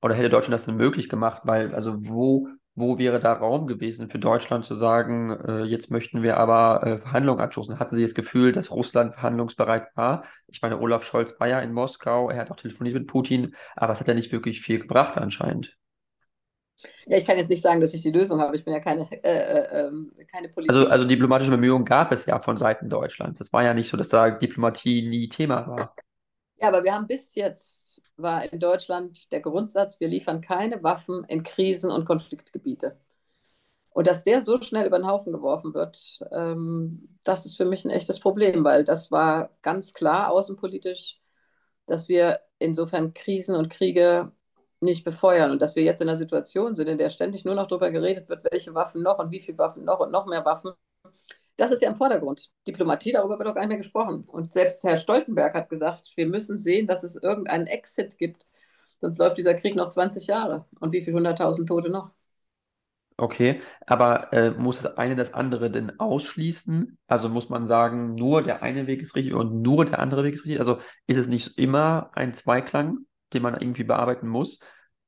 oder hätte Deutschland das denn möglich gemacht? Weil, also wo, wo wäre da Raum gewesen für Deutschland zu sagen, äh, jetzt möchten wir aber äh, Verhandlungen anstoßen? Hatten Sie das Gefühl, dass Russland verhandlungsbereit war? Ich meine, Olaf Scholz war ja in Moskau, er hat auch telefoniert mit Putin, aber es hat ja nicht wirklich viel gebracht anscheinend. Ja, ich kann jetzt nicht sagen, dass ich die Lösung habe. Ich bin ja keine, äh, äh, ähm, keine Politik. Also, also diplomatische Bemühungen gab es ja von Seiten Deutschlands. Es war ja nicht so, dass da Diplomatie nie Thema war. Ja, aber wir haben bis jetzt, war in Deutschland der Grundsatz, wir liefern keine Waffen in Krisen- und Konfliktgebiete. Und dass der so schnell über den Haufen geworfen wird, ähm, das ist für mich ein echtes Problem, weil das war ganz klar außenpolitisch, dass wir insofern Krisen und Kriege nicht befeuern und dass wir jetzt in einer Situation sind, in der ständig nur noch darüber geredet wird, welche Waffen noch und wie viele Waffen noch und noch mehr Waffen. Das ist ja im Vordergrund. Diplomatie, darüber wird auch gar nicht mehr gesprochen. Und selbst Herr Stoltenberg hat gesagt, wir müssen sehen, dass es irgendeinen Exit gibt. Sonst läuft dieser Krieg noch 20 Jahre. Und wie viele hunderttausend Tote noch? Okay, aber äh, muss das eine das andere denn ausschließen? Also muss man sagen, nur der eine Weg ist richtig und nur der andere Weg ist richtig? Also ist es nicht immer ein Zweiklang? Den man irgendwie bearbeiten muss.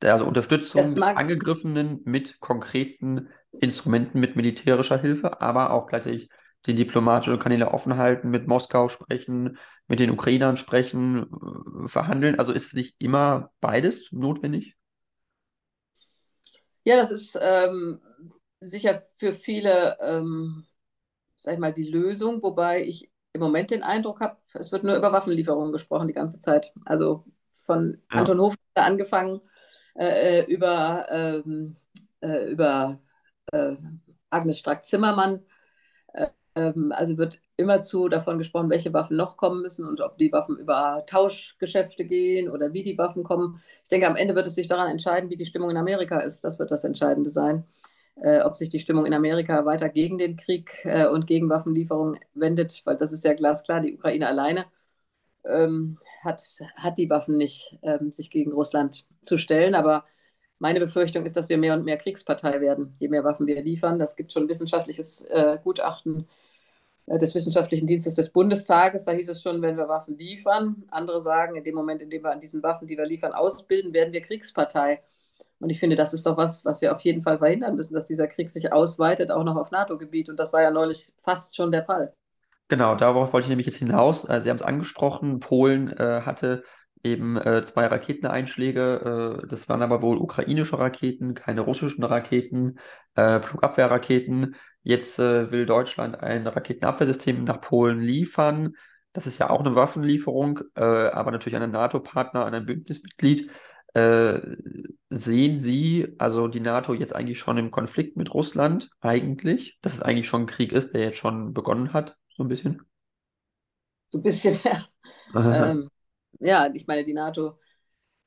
Also Unterstützung des Angegriffenen mit konkreten Instrumenten, mit militärischer Hilfe, aber auch gleichzeitig die diplomatischen Kanäle offen halten, mit Moskau sprechen, mit den Ukrainern sprechen, äh, verhandeln. Also ist es nicht immer beides notwendig? Ja, das ist ähm, sicher für viele, ähm, sag ich mal, die Lösung, wobei ich im Moment den Eindruck habe, es wird nur über Waffenlieferungen gesprochen die ganze Zeit. Also von ja. Anton Hofreiter angefangen, äh, äh, über, ähm, äh, über äh, Agnes Strack-Zimmermann, Ähm, also wird immerzu davon gesprochen, welche Waffen noch kommen müssen und ob die Waffen über Tauschgeschäfte gehen oder wie die Waffen kommen. Ich denke, am Ende wird es sich daran entscheiden, wie die Stimmung in Amerika ist. Das wird das Entscheidende sein. Äh, ob sich die Stimmung in Amerika weiter gegen den Krieg äh, und gegen Waffenlieferungen wendet, weil das ist ja glasklar, die Ukraine alleine ähm, hat, hat die Waffen nicht, ähm, sich gegen Russland zu stellen. Aber meine Befürchtung ist, dass wir mehr und mehr Kriegspartei werden, je mehr Waffen wir liefern. Das gibt schon wissenschaftliches äh, Gutachten äh, des Wissenschaftlichen Dienstes des Bundestages. Da hieß es schon, wenn wir Waffen liefern. Andere sagen, in dem Moment, in dem wir an diesen Waffen, die wir liefern, ausbilden, werden wir Kriegspartei. Und ich finde, das ist doch was, was wir auf jeden Fall verhindern müssen, dass dieser Krieg sich ausweitet, auch noch auf NATO-Gebiet. Und das war ja neulich fast schon der Fall. Genau, darauf wollte ich nämlich jetzt hinaus. Äh, Sie haben es angesprochen, Polen äh, hatte eben äh, zwei Raketeneinschläge. Äh, das waren aber wohl ukrainische Raketen, keine russischen Raketen, äh, Flugabwehrraketen. Jetzt äh, will Deutschland ein Raketenabwehrsystem nach Polen liefern. Das ist ja auch eine Waffenlieferung, aber natürlich an einen NATO-Partner, an ein Bündnismitglied. sehen Sie also die NATO jetzt eigentlich schon im Konflikt mit Russland eigentlich, dass es eigentlich schon ein Krieg ist, der jetzt schon begonnen hat? So ein bisschen? So ein bisschen, ja. ähm, ja, ich meine, die NATO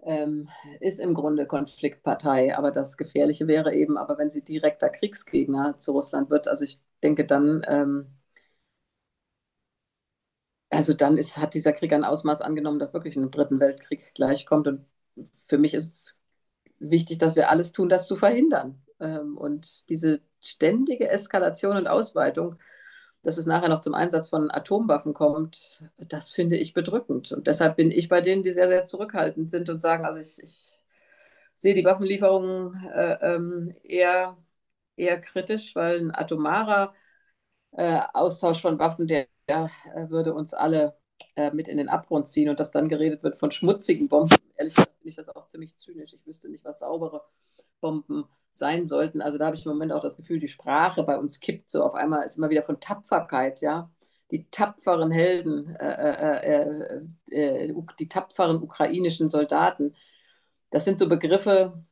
ähm, ist im Grunde Konfliktpartei, aber das Gefährliche wäre eben, aber wenn sie direkter Kriegsgegner zu Russland wird, also ich denke dann, ähm, also dann ist, hat dieser Krieg ein Ausmaß angenommen, das wirklich einem dritten Weltkrieg gleichkommt. Und für mich ist es wichtig, dass wir alles tun, das zu verhindern. Ähm, und diese ständige Eskalation und Ausweitung dass es nachher noch zum Einsatz von Atomwaffen kommt, das finde ich bedrückend. Und deshalb bin ich bei denen, die sehr, sehr zurückhaltend sind und sagen, also ich, ich sehe die Waffenlieferungen äh, ähm, eher, eher kritisch, weil ein atomarer äh, Austausch von Waffen, der, der äh, würde uns alle äh, mit in den Abgrund ziehen und dass dann geredet wird von schmutzigen Bomben. Ehrlich gesagt finde ich das auch ziemlich zynisch. Ich wüsste nicht, was saubere Bomben sein sollten. Also da habe ich im Moment auch das Gefühl, die Sprache bei uns kippt so. Auf einmal ist immer wieder von Tapferkeit, ja. Die tapferen Helden, äh, äh, äh, die tapferen ukrainischen Soldaten. Das sind so Begriffe,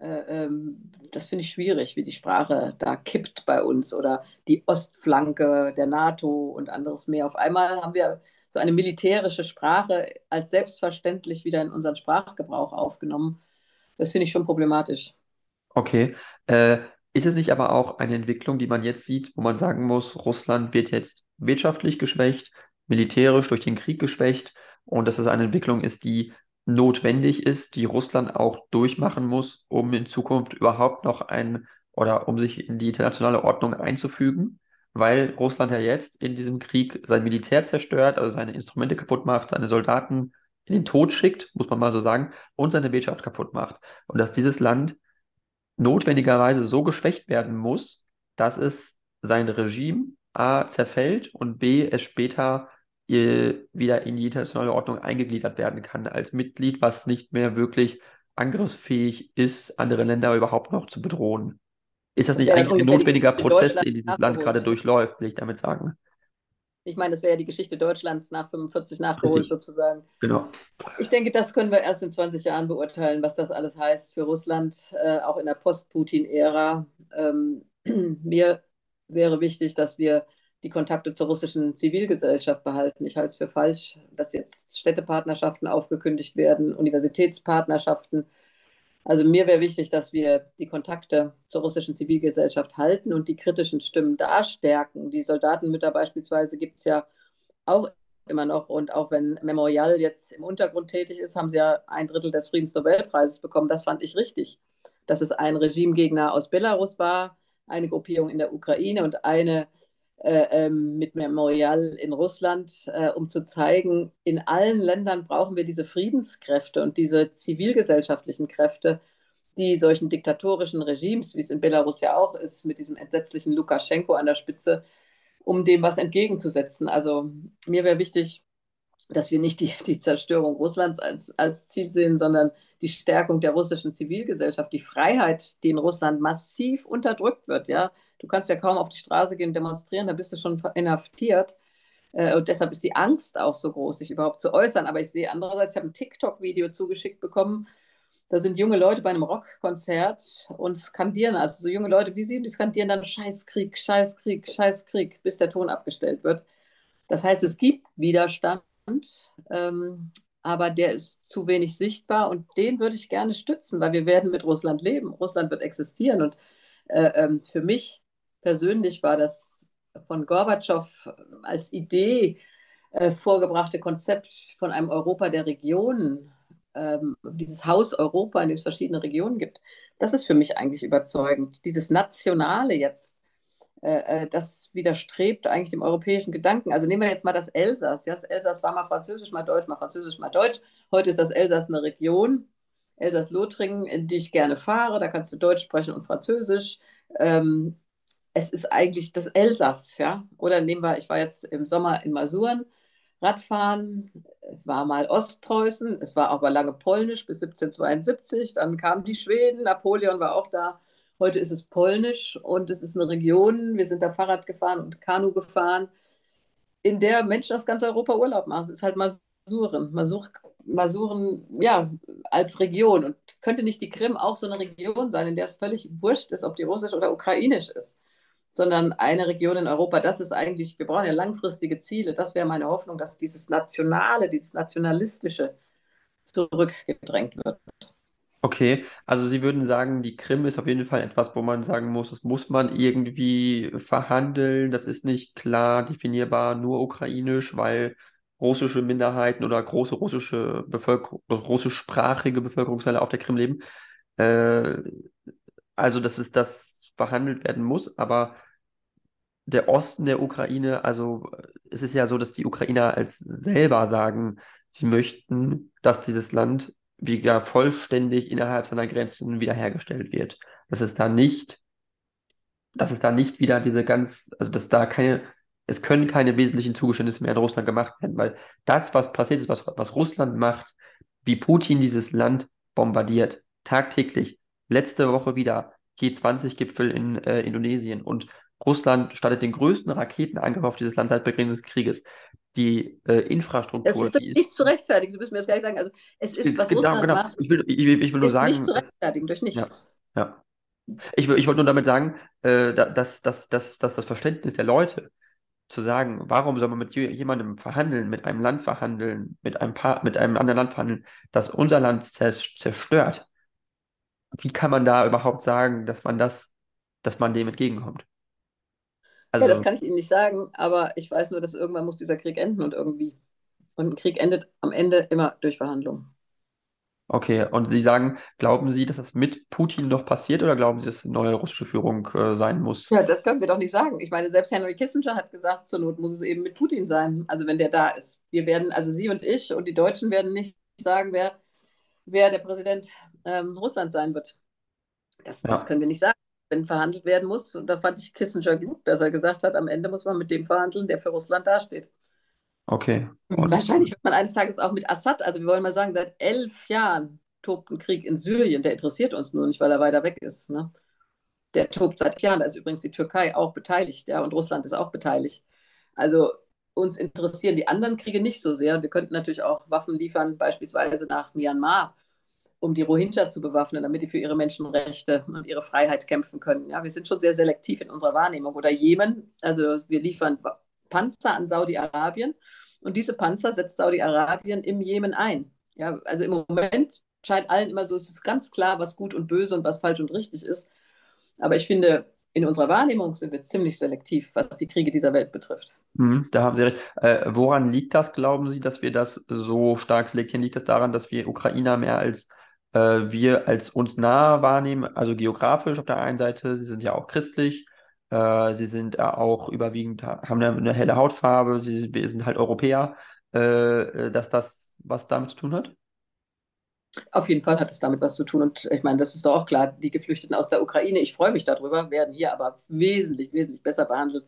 ähm, das finde ich schwierig, wie die Sprache da kippt bei uns oder die Ostflanke der NATO und anderes mehr. Auf einmal haben wir so eine militärische Sprache als selbstverständlich wieder in unseren Sprachgebrauch aufgenommen. Das finde ich schon problematisch. Okay. Äh, ist es nicht aber auch eine Entwicklung, die man jetzt sieht, wo man sagen muss, Russland wird jetzt wirtschaftlich geschwächt, militärisch durch den Krieg geschwächt und dass es eine Entwicklung ist, die notwendig ist, die Russland auch durchmachen muss, um in Zukunft überhaupt noch ein oder um sich in die internationale Ordnung einzufügen, weil Russland ja jetzt in diesem Krieg sein Militär zerstört, also seine Instrumente kaputt macht, seine Soldaten in den Tod schickt, muss man mal so sagen, und seine Wirtschaft kaputt macht. Und dass dieses Land notwendigerweise so geschwächt werden muss, dass es sein Regime A zerfällt und B es später wieder in die internationale Ordnung eingegliedert werden kann als Mitglied, was nicht mehr wirklich angriffsfähig ist, andere Länder überhaupt noch zu bedrohen. Ist das, das nicht eigentlich ein notwendiger Prozess, den dieses Land gerade durchläuft, will ich damit sagen? Ich meine, das wäre ja die Geschichte Deutschlands nach 45 nachgeholt Richtig. sozusagen. Genau. Ich denke, das können wir erst in 20 Jahren beurteilen, was das alles heißt für Russland, äh, auch in der Post-Putin-Ära. Ähm, mir wäre wichtig, dass wir die Kontakte zur russischen Zivilgesellschaft behalten. Ich halte es für falsch, dass jetzt Städtepartnerschaften aufgekündigt werden, Universitätspartnerschaften. Also mir wäre wichtig, dass wir die Kontakte zur russischen Zivilgesellschaft halten und die kritischen Stimmen da stärken. Die Soldatenmütter beispielsweise gibt es ja auch immer noch. Und auch wenn Memorial jetzt im Untergrund tätig ist, haben sie ja ein Drittel des Friedensnobelpreises bekommen. Das fand ich richtig. Dass es ein Regimegegner aus Belarus war, eine Gruppierung in der Ukraine und eine mit Memorial in Russland, äh, um zu zeigen, in allen Ländern brauchen wir diese Friedenskräfte und diese zivilgesellschaftlichen Kräfte, die solchen diktatorischen Regimes, wie es in Belarus ja auch ist, mit diesem entsetzlichen Lukaschenko an der Spitze, um dem was entgegenzusetzen. Also mir wäre wichtig, dass wir nicht die, die Zerstörung Russlands als, als Ziel sehen, sondern die Stärkung der russischen Zivilgesellschaft, die Freiheit, die in Russland massiv unterdrückt wird. Ja? Du kannst ja kaum auf die Straße gehen, demonstrieren, da bist du schon inhaftiert. Äh, und deshalb ist die Angst auch so groß, sich überhaupt zu äußern. Aber ich sehe andererseits, ich habe ein TikTok-Video zugeschickt bekommen, Da sind junge Leute bei einem Rockkonzert und skandieren, also so junge Leute wie Sie, die skandieren dann Scheißkrieg, Scheißkrieg, Scheißkrieg, bis der Ton abgestellt wird. Das heißt, es gibt Widerstand, ähm, aber der ist zu wenig sichtbar und den würde ich gerne stützen, weil wir werden mit Russland leben. Russland wird existieren und äh, ähm, für mich persönlich war das von Gorbatschow als Idee äh, vorgebrachte Konzept von einem Europa der Regionen, ähm, dieses Haus Europa, in dem es verschiedene Regionen gibt, das ist für mich eigentlich überzeugend. Dieses Nationale jetzt, äh, äh, das widerstrebt eigentlich dem europäischen Gedanken. Also nehmen wir jetzt mal das Elsass. Ja, das Elsass war mal französisch, mal deutsch, mal französisch, mal deutsch. Heute ist das Elsass eine Region. Elsass-Lothringen, in die ich gerne fahre. Da kannst du Deutsch sprechen und Französisch. Ähm, es ist eigentlich das Elsass, ja. Oder nehmen wir, ich war jetzt im Sommer in Masuren, Radfahren, war mal Ostpreußen, es war aber lange polnisch bis 1772, dann kamen die Schweden, Napoleon war auch da. Heute ist es polnisch und es ist eine Region, wir sind da Fahrrad gefahren und Kanu gefahren, in der Menschen aus ganz Europa Urlaub machen. Es ist halt Masuren. Masur, Masuren, ja, als Region. Und könnte nicht die Krim auch so eine Region sein, in der es völlig wurscht ist, ob die russisch oder ukrainisch ist? sondern eine Region in Europa. Das ist eigentlich, wir brauchen ja langfristige Ziele. Das wäre meine Hoffnung, dass dieses Nationale, dieses Nationalistische zurückgedrängt wird. Okay, also Sie würden sagen, die Krim ist auf jeden Fall etwas, wo man sagen muss, das muss man irgendwie verhandeln. Das ist nicht klar definierbar, nur ukrainisch, weil russische Minderheiten oder große russische Bevölkerung, russischsprachige Bevölkerungsteile auf der Krim leben. Äh, also, dass es das behandelt werden muss, aber der Osten der Ukraine, also es ist ja so, dass die Ukrainer als selber sagen, sie möchten, dass dieses Land wieder vollständig innerhalb seiner Grenzen wiederhergestellt wird. Dass es da nicht, dass es da nicht wieder diese ganz, also dass da keine, es können keine wesentlichen Zugeständnisse mehr in Russland gemacht werden, weil das, was passiert ist, was, was Russland macht, wie Putin dieses Land bombardiert, tagtäglich, letzte Woche wieder G20-Gipfel in äh, Indonesien und Russland startet den größten Raketenangriff auf dieses Land seit Beginn des Krieges. Die äh, Infrastruktur. Das ist doch nicht zu rechtfertigen, Sie müssen mir das gleich sagen. Also, es ist, was genau, Russland genau. macht, ich will, ich, ich will nur sagen, nicht zu rechtfertigen, durch nichts. Ja. ja. Ich, ich wollte nur damit sagen, äh, dass, dass, dass, dass das Verständnis der Leute zu sagen, warum soll man mit jemandem verhandeln, mit einem Land verhandeln, mit einem, pa mit einem anderen Land verhandeln, das unser Land zerstört, wie kann man da überhaupt sagen, dass man das, dass man dem entgegenkommt? Also, ja, das kann ich Ihnen nicht sagen, aber ich weiß nur, dass irgendwann muss dieser Krieg enden und irgendwie. Und ein Krieg endet am Ende immer durch Verhandlungen. Okay, und Sie sagen, glauben Sie, dass das mit Putin noch passiert oder glauben Sie, dass eine neue russische Führung äh, sein muss? Ja, das können wir doch nicht sagen. Ich meine, selbst Henry Kissinger hat gesagt, zur Not muss es eben mit Putin sein, also wenn der da ist. Wir werden, also Sie und ich und die Deutschen werden nicht sagen, wer, wer der Präsident ähm, Russland sein wird. Das, ja. das können wir nicht sagen, wenn verhandelt werden muss. Und da fand ich Kissinger gut, dass er gesagt hat, am Ende muss man mit dem verhandeln, der für Russland dasteht. Okay. Und Wahrscheinlich wird man eines Tages auch mit Assad, also wir wollen mal sagen, seit elf Jahren tobt ein Krieg in Syrien, der interessiert uns nur nicht, weil er weiter weg ist. Ne? Der tobt seit Jahren, da ist übrigens die Türkei auch beteiligt, ja, und Russland ist auch beteiligt. Also uns interessieren die anderen Kriege nicht so sehr. Wir könnten natürlich auch Waffen liefern, beispielsweise nach Myanmar um die Rohingya zu bewaffnen, damit die für ihre Menschenrechte und ihre Freiheit kämpfen können. Ja, wir sind schon sehr selektiv in unserer Wahrnehmung. Oder Jemen, also wir liefern Panzer an Saudi-Arabien und diese Panzer setzt Saudi-Arabien im Jemen ein. Ja, also im Moment scheint allen immer so, es ist ganz klar, was gut und böse und was falsch und richtig ist. Aber ich finde, in unserer Wahrnehmung sind wir ziemlich selektiv, was die Kriege dieser Welt betrifft. Mhm, da haben Sie recht. Äh, woran liegt das, glauben Sie, dass wir das so stark selektieren? Liegt das daran, dass wir Ukrainer mehr als äh, wir als uns nah wahrnehmen, also geografisch auf der einen Seite, sie sind ja auch christlich, äh, sie sind auch überwiegend, haben eine, eine, helle Hautfarbe, sie wir sind halt Europäer, äh, äh, dass das was damit zu tun hat? Auf jeden Fall hat es damit was zu tun. Und ich meine, das ist doch auch klar, die Geflüchteten aus der Ukraine, ich freue mich darüber, werden hier aber wesentlich, wesentlich besser behandelt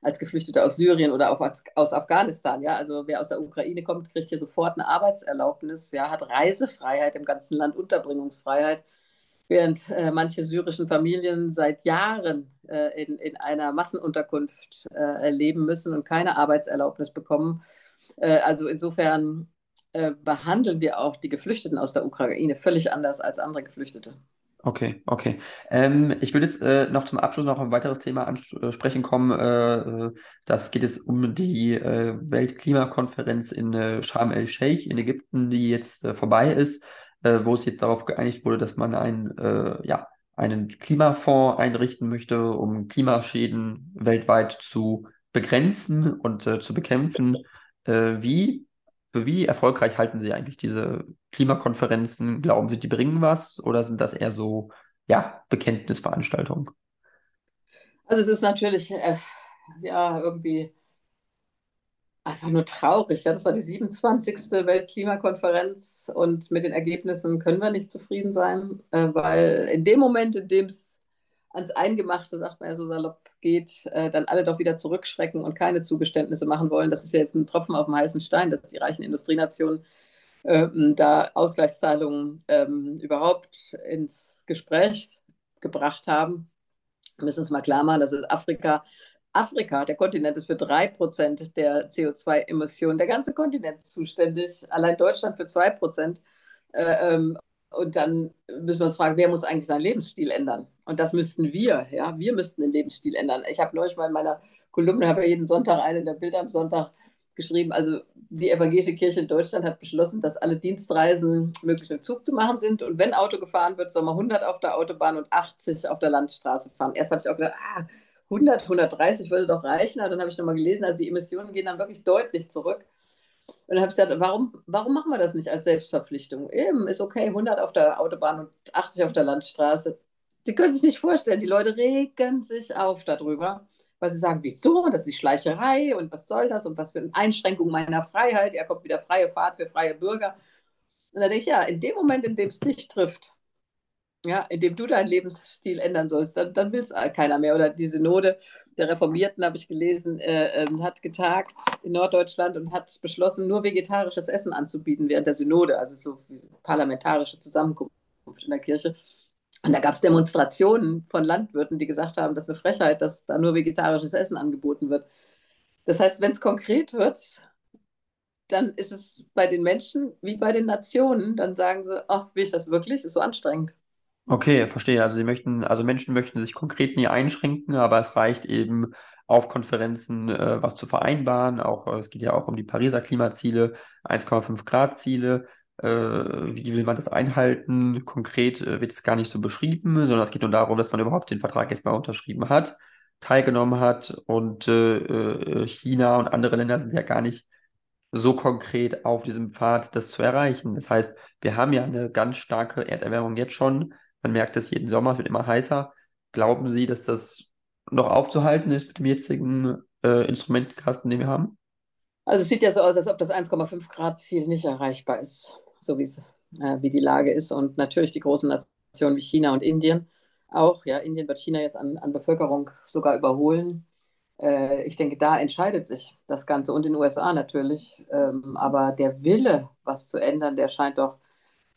als Geflüchtete aus Syrien oder auch aus Afghanistan. Ja? Also wer aus der Ukraine kommt, kriegt hier sofort eine Arbeitserlaubnis, ja? hat Reisefreiheit im ganzen Land, Unterbringungsfreiheit, während äh, manche syrischen Familien seit Jahren äh, in, in einer Massenunterkunft äh, leben müssen und keine Arbeitserlaubnis bekommen. Äh, also insofern äh, behandeln wir auch die Geflüchteten aus der Ukraine völlig anders als andere Geflüchtete. Okay, okay. Ähm, ich würde jetzt äh, noch zum Abschluss noch ein weiteres Thema ansprechen kommen. Äh, das geht es um die äh, Weltklimakonferenz in äh, Sharm el-Sheikh in Ägypten, die jetzt äh, vorbei ist, äh, wo es jetzt darauf geeinigt wurde, dass man ein, ja, einen Klimafonds einrichten möchte, um Klimaschäden weltweit zu begrenzen und zu bekämpfen. wie wie erfolgreich halten Sie eigentlich diese Klimakonferenzen? Glauben Sie, die bringen was oder sind das eher so, ja, Bekenntnisveranstaltungen? Also es ist natürlich, äh, ja, irgendwie einfach nur traurig. Ja? Das war die 27. Weltklimakonferenz und mit den Ergebnissen können wir nicht zufrieden sein, äh, weil in dem Moment, in dem es ans Eingemachte, sagt man ja so salopp, geht, äh, dann alle doch wieder zurückschrecken und keine Zugeständnisse machen wollen. Das ist ja jetzt ein Tropfen auf dem heißen Stein, dass die reichen Industrienationen ähm, da Ausgleichszahlungen ähm, überhaupt ins Gespräch gebracht haben. Wir müssen uns mal klar machen, dass Afrika, Afrika, der Kontinent ist für 3% der CO2-Emissionen, der ganze Kontinent zuständig, allein Deutschland für 2%. Äh, ähm, und dann müssen wir uns fragen, wer muss eigentlich seinen Lebensstil ändern? Und das müssten wir, ja, wir müssten den Lebensstil ändern. Ich habe neulich mal in meiner Kolumne, habe ja jeden Sonntag eine der Bilder am Sonntag geschrieben, also die evangelische Kirche in Deutschland hat beschlossen, dass alle Dienstreisen möglichst mit Zug zu machen sind und wenn Auto gefahren wird, soll man 100 auf der Autobahn und 80 auf der Landstraße fahren. Erst habe ich auch gedacht, ah, 100, 130 würde doch reichen, aber dann habe ich nochmal gelesen, also die Emissionen gehen dann wirklich deutlich zurück. Und dann habe ich gesagt, warum, warum machen wir das nicht als Selbstverpflichtung? Eben, ist okay, 100 auf der Autobahn und 80 auf der Landstraße. Sie können sich nicht vorstellen, die Leute regen sich auf darüber, weil sie sagen, wieso, das ist die Schleicherei und was soll das und was für eine Einschränkung meiner Freiheit, er kommt wieder freie Fahrt für freie Bürger. Und dann denke ich, ja, in dem Moment, in dem es dich trifft, ja, indem du deinen Lebensstil ändern sollst, dann, dann will es keiner mehr. Oder die Synode der Reformierten, habe ich gelesen, äh, äh, hat getagt in Norddeutschland und hat beschlossen, nur vegetarisches Essen anzubieten während der Synode, also so parlamentarische Zusammenkunft in der Kirche. Und da gab es Demonstrationen von Landwirten, die gesagt haben, das ist eine Frechheit, dass da nur vegetarisches Essen angeboten wird. Das heißt, wenn es konkret wird, dann ist es bei den Menschen wie bei den Nationen, dann sagen sie, ach, will ich das wirklich? Ist so anstrengend. Okay, verstehe. Also sie möchten, also Menschen möchten sich konkret nie einschränken, aber es reicht eben auf Konferenzen äh, was zu vereinbaren. Auch äh, es geht ja auch um die Pariser Klimaziele, 1,5 Grad Ziele. Äh, wie will man das einhalten? Konkret äh, wird es gar nicht so beschrieben, sondern es geht nur darum, dass man überhaupt den Vertrag jetzt mal unterschrieben hat, teilgenommen hat und äh, China und andere Länder sind ja gar nicht so konkret auf diesem Pfad, das zu erreichen. Das heißt, wir haben ja eine ganz starke Erderwärmung jetzt schon man merkt es jeden Sommer, es wird immer heißer. Glauben Sie, dass das noch aufzuhalten ist mit dem jetzigen äh, Instrumentenkasten, den wir haben? Also es sieht ja so aus, als ob das 1,5 Grad Ziel nicht erreichbar ist, so wie, äh, wie die Lage ist. Und natürlich die großen Nationen wie China und Indien auch. Ja, Indien wird China jetzt an, an Bevölkerung sogar überholen. Äh, ich denke, da entscheidet sich das Ganze und in den USA natürlich. Ähm, aber der Wille, was zu ändern, der scheint doch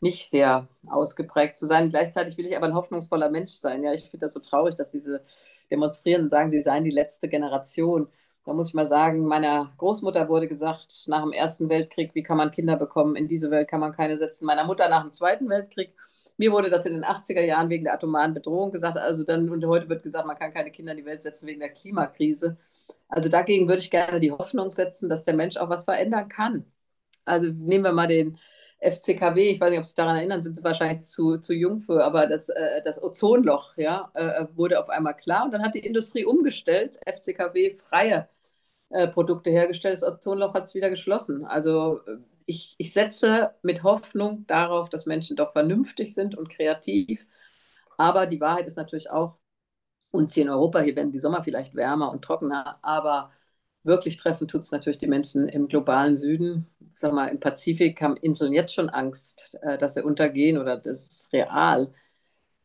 nicht sehr ausgeprägt zu sein. Gleichzeitig will ich aber ein hoffnungsvoller Mensch sein. Ja, ich finde das so traurig, dass diese Demonstrierenden sagen, sie seien die letzte Generation. Da muss ich mal sagen, meiner Großmutter wurde gesagt, nach dem Ersten Weltkrieg, wie kann man Kinder bekommen? In diese Welt kann man keine setzen. Meiner Mutter nach dem Zweiten Weltkrieg. Mir wurde das in den 80er Jahren wegen der atomaren Bedrohung gesagt. Also dann, und heute wird gesagt, man kann keine Kinder in die Welt setzen wegen der Klimakrise. Also dagegen würde ich gerne die Hoffnung setzen, dass der Mensch auch was verändern kann. Also nehmen wir mal den, FCKW, ich weiß nicht, ob Sie sich daran erinnern, sind Sie wahrscheinlich zu, zu jung für, aber das, äh, das Ozonloch ja, äh, wurde auf einmal klar und dann hat die Industrie umgestellt, FCKW freie äh, Produkte hergestellt, das Ozonloch hat es wieder geschlossen. Also äh, ich, ich setze mit Hoffnung darauf, dass Menschen doch vernünftig sind und kreativ, aber die Wahrheit ist natürlich auch, uns hier in Europa, hier werden die Sommer vielleicht wärmer und trockener, aber wirklich treffen tut es natürlich die Menschen im globalen Süden. Sag mal, im Pazifik haben Inseln jetzt schon Angst, äh, dass sie untergehen oder das ist real.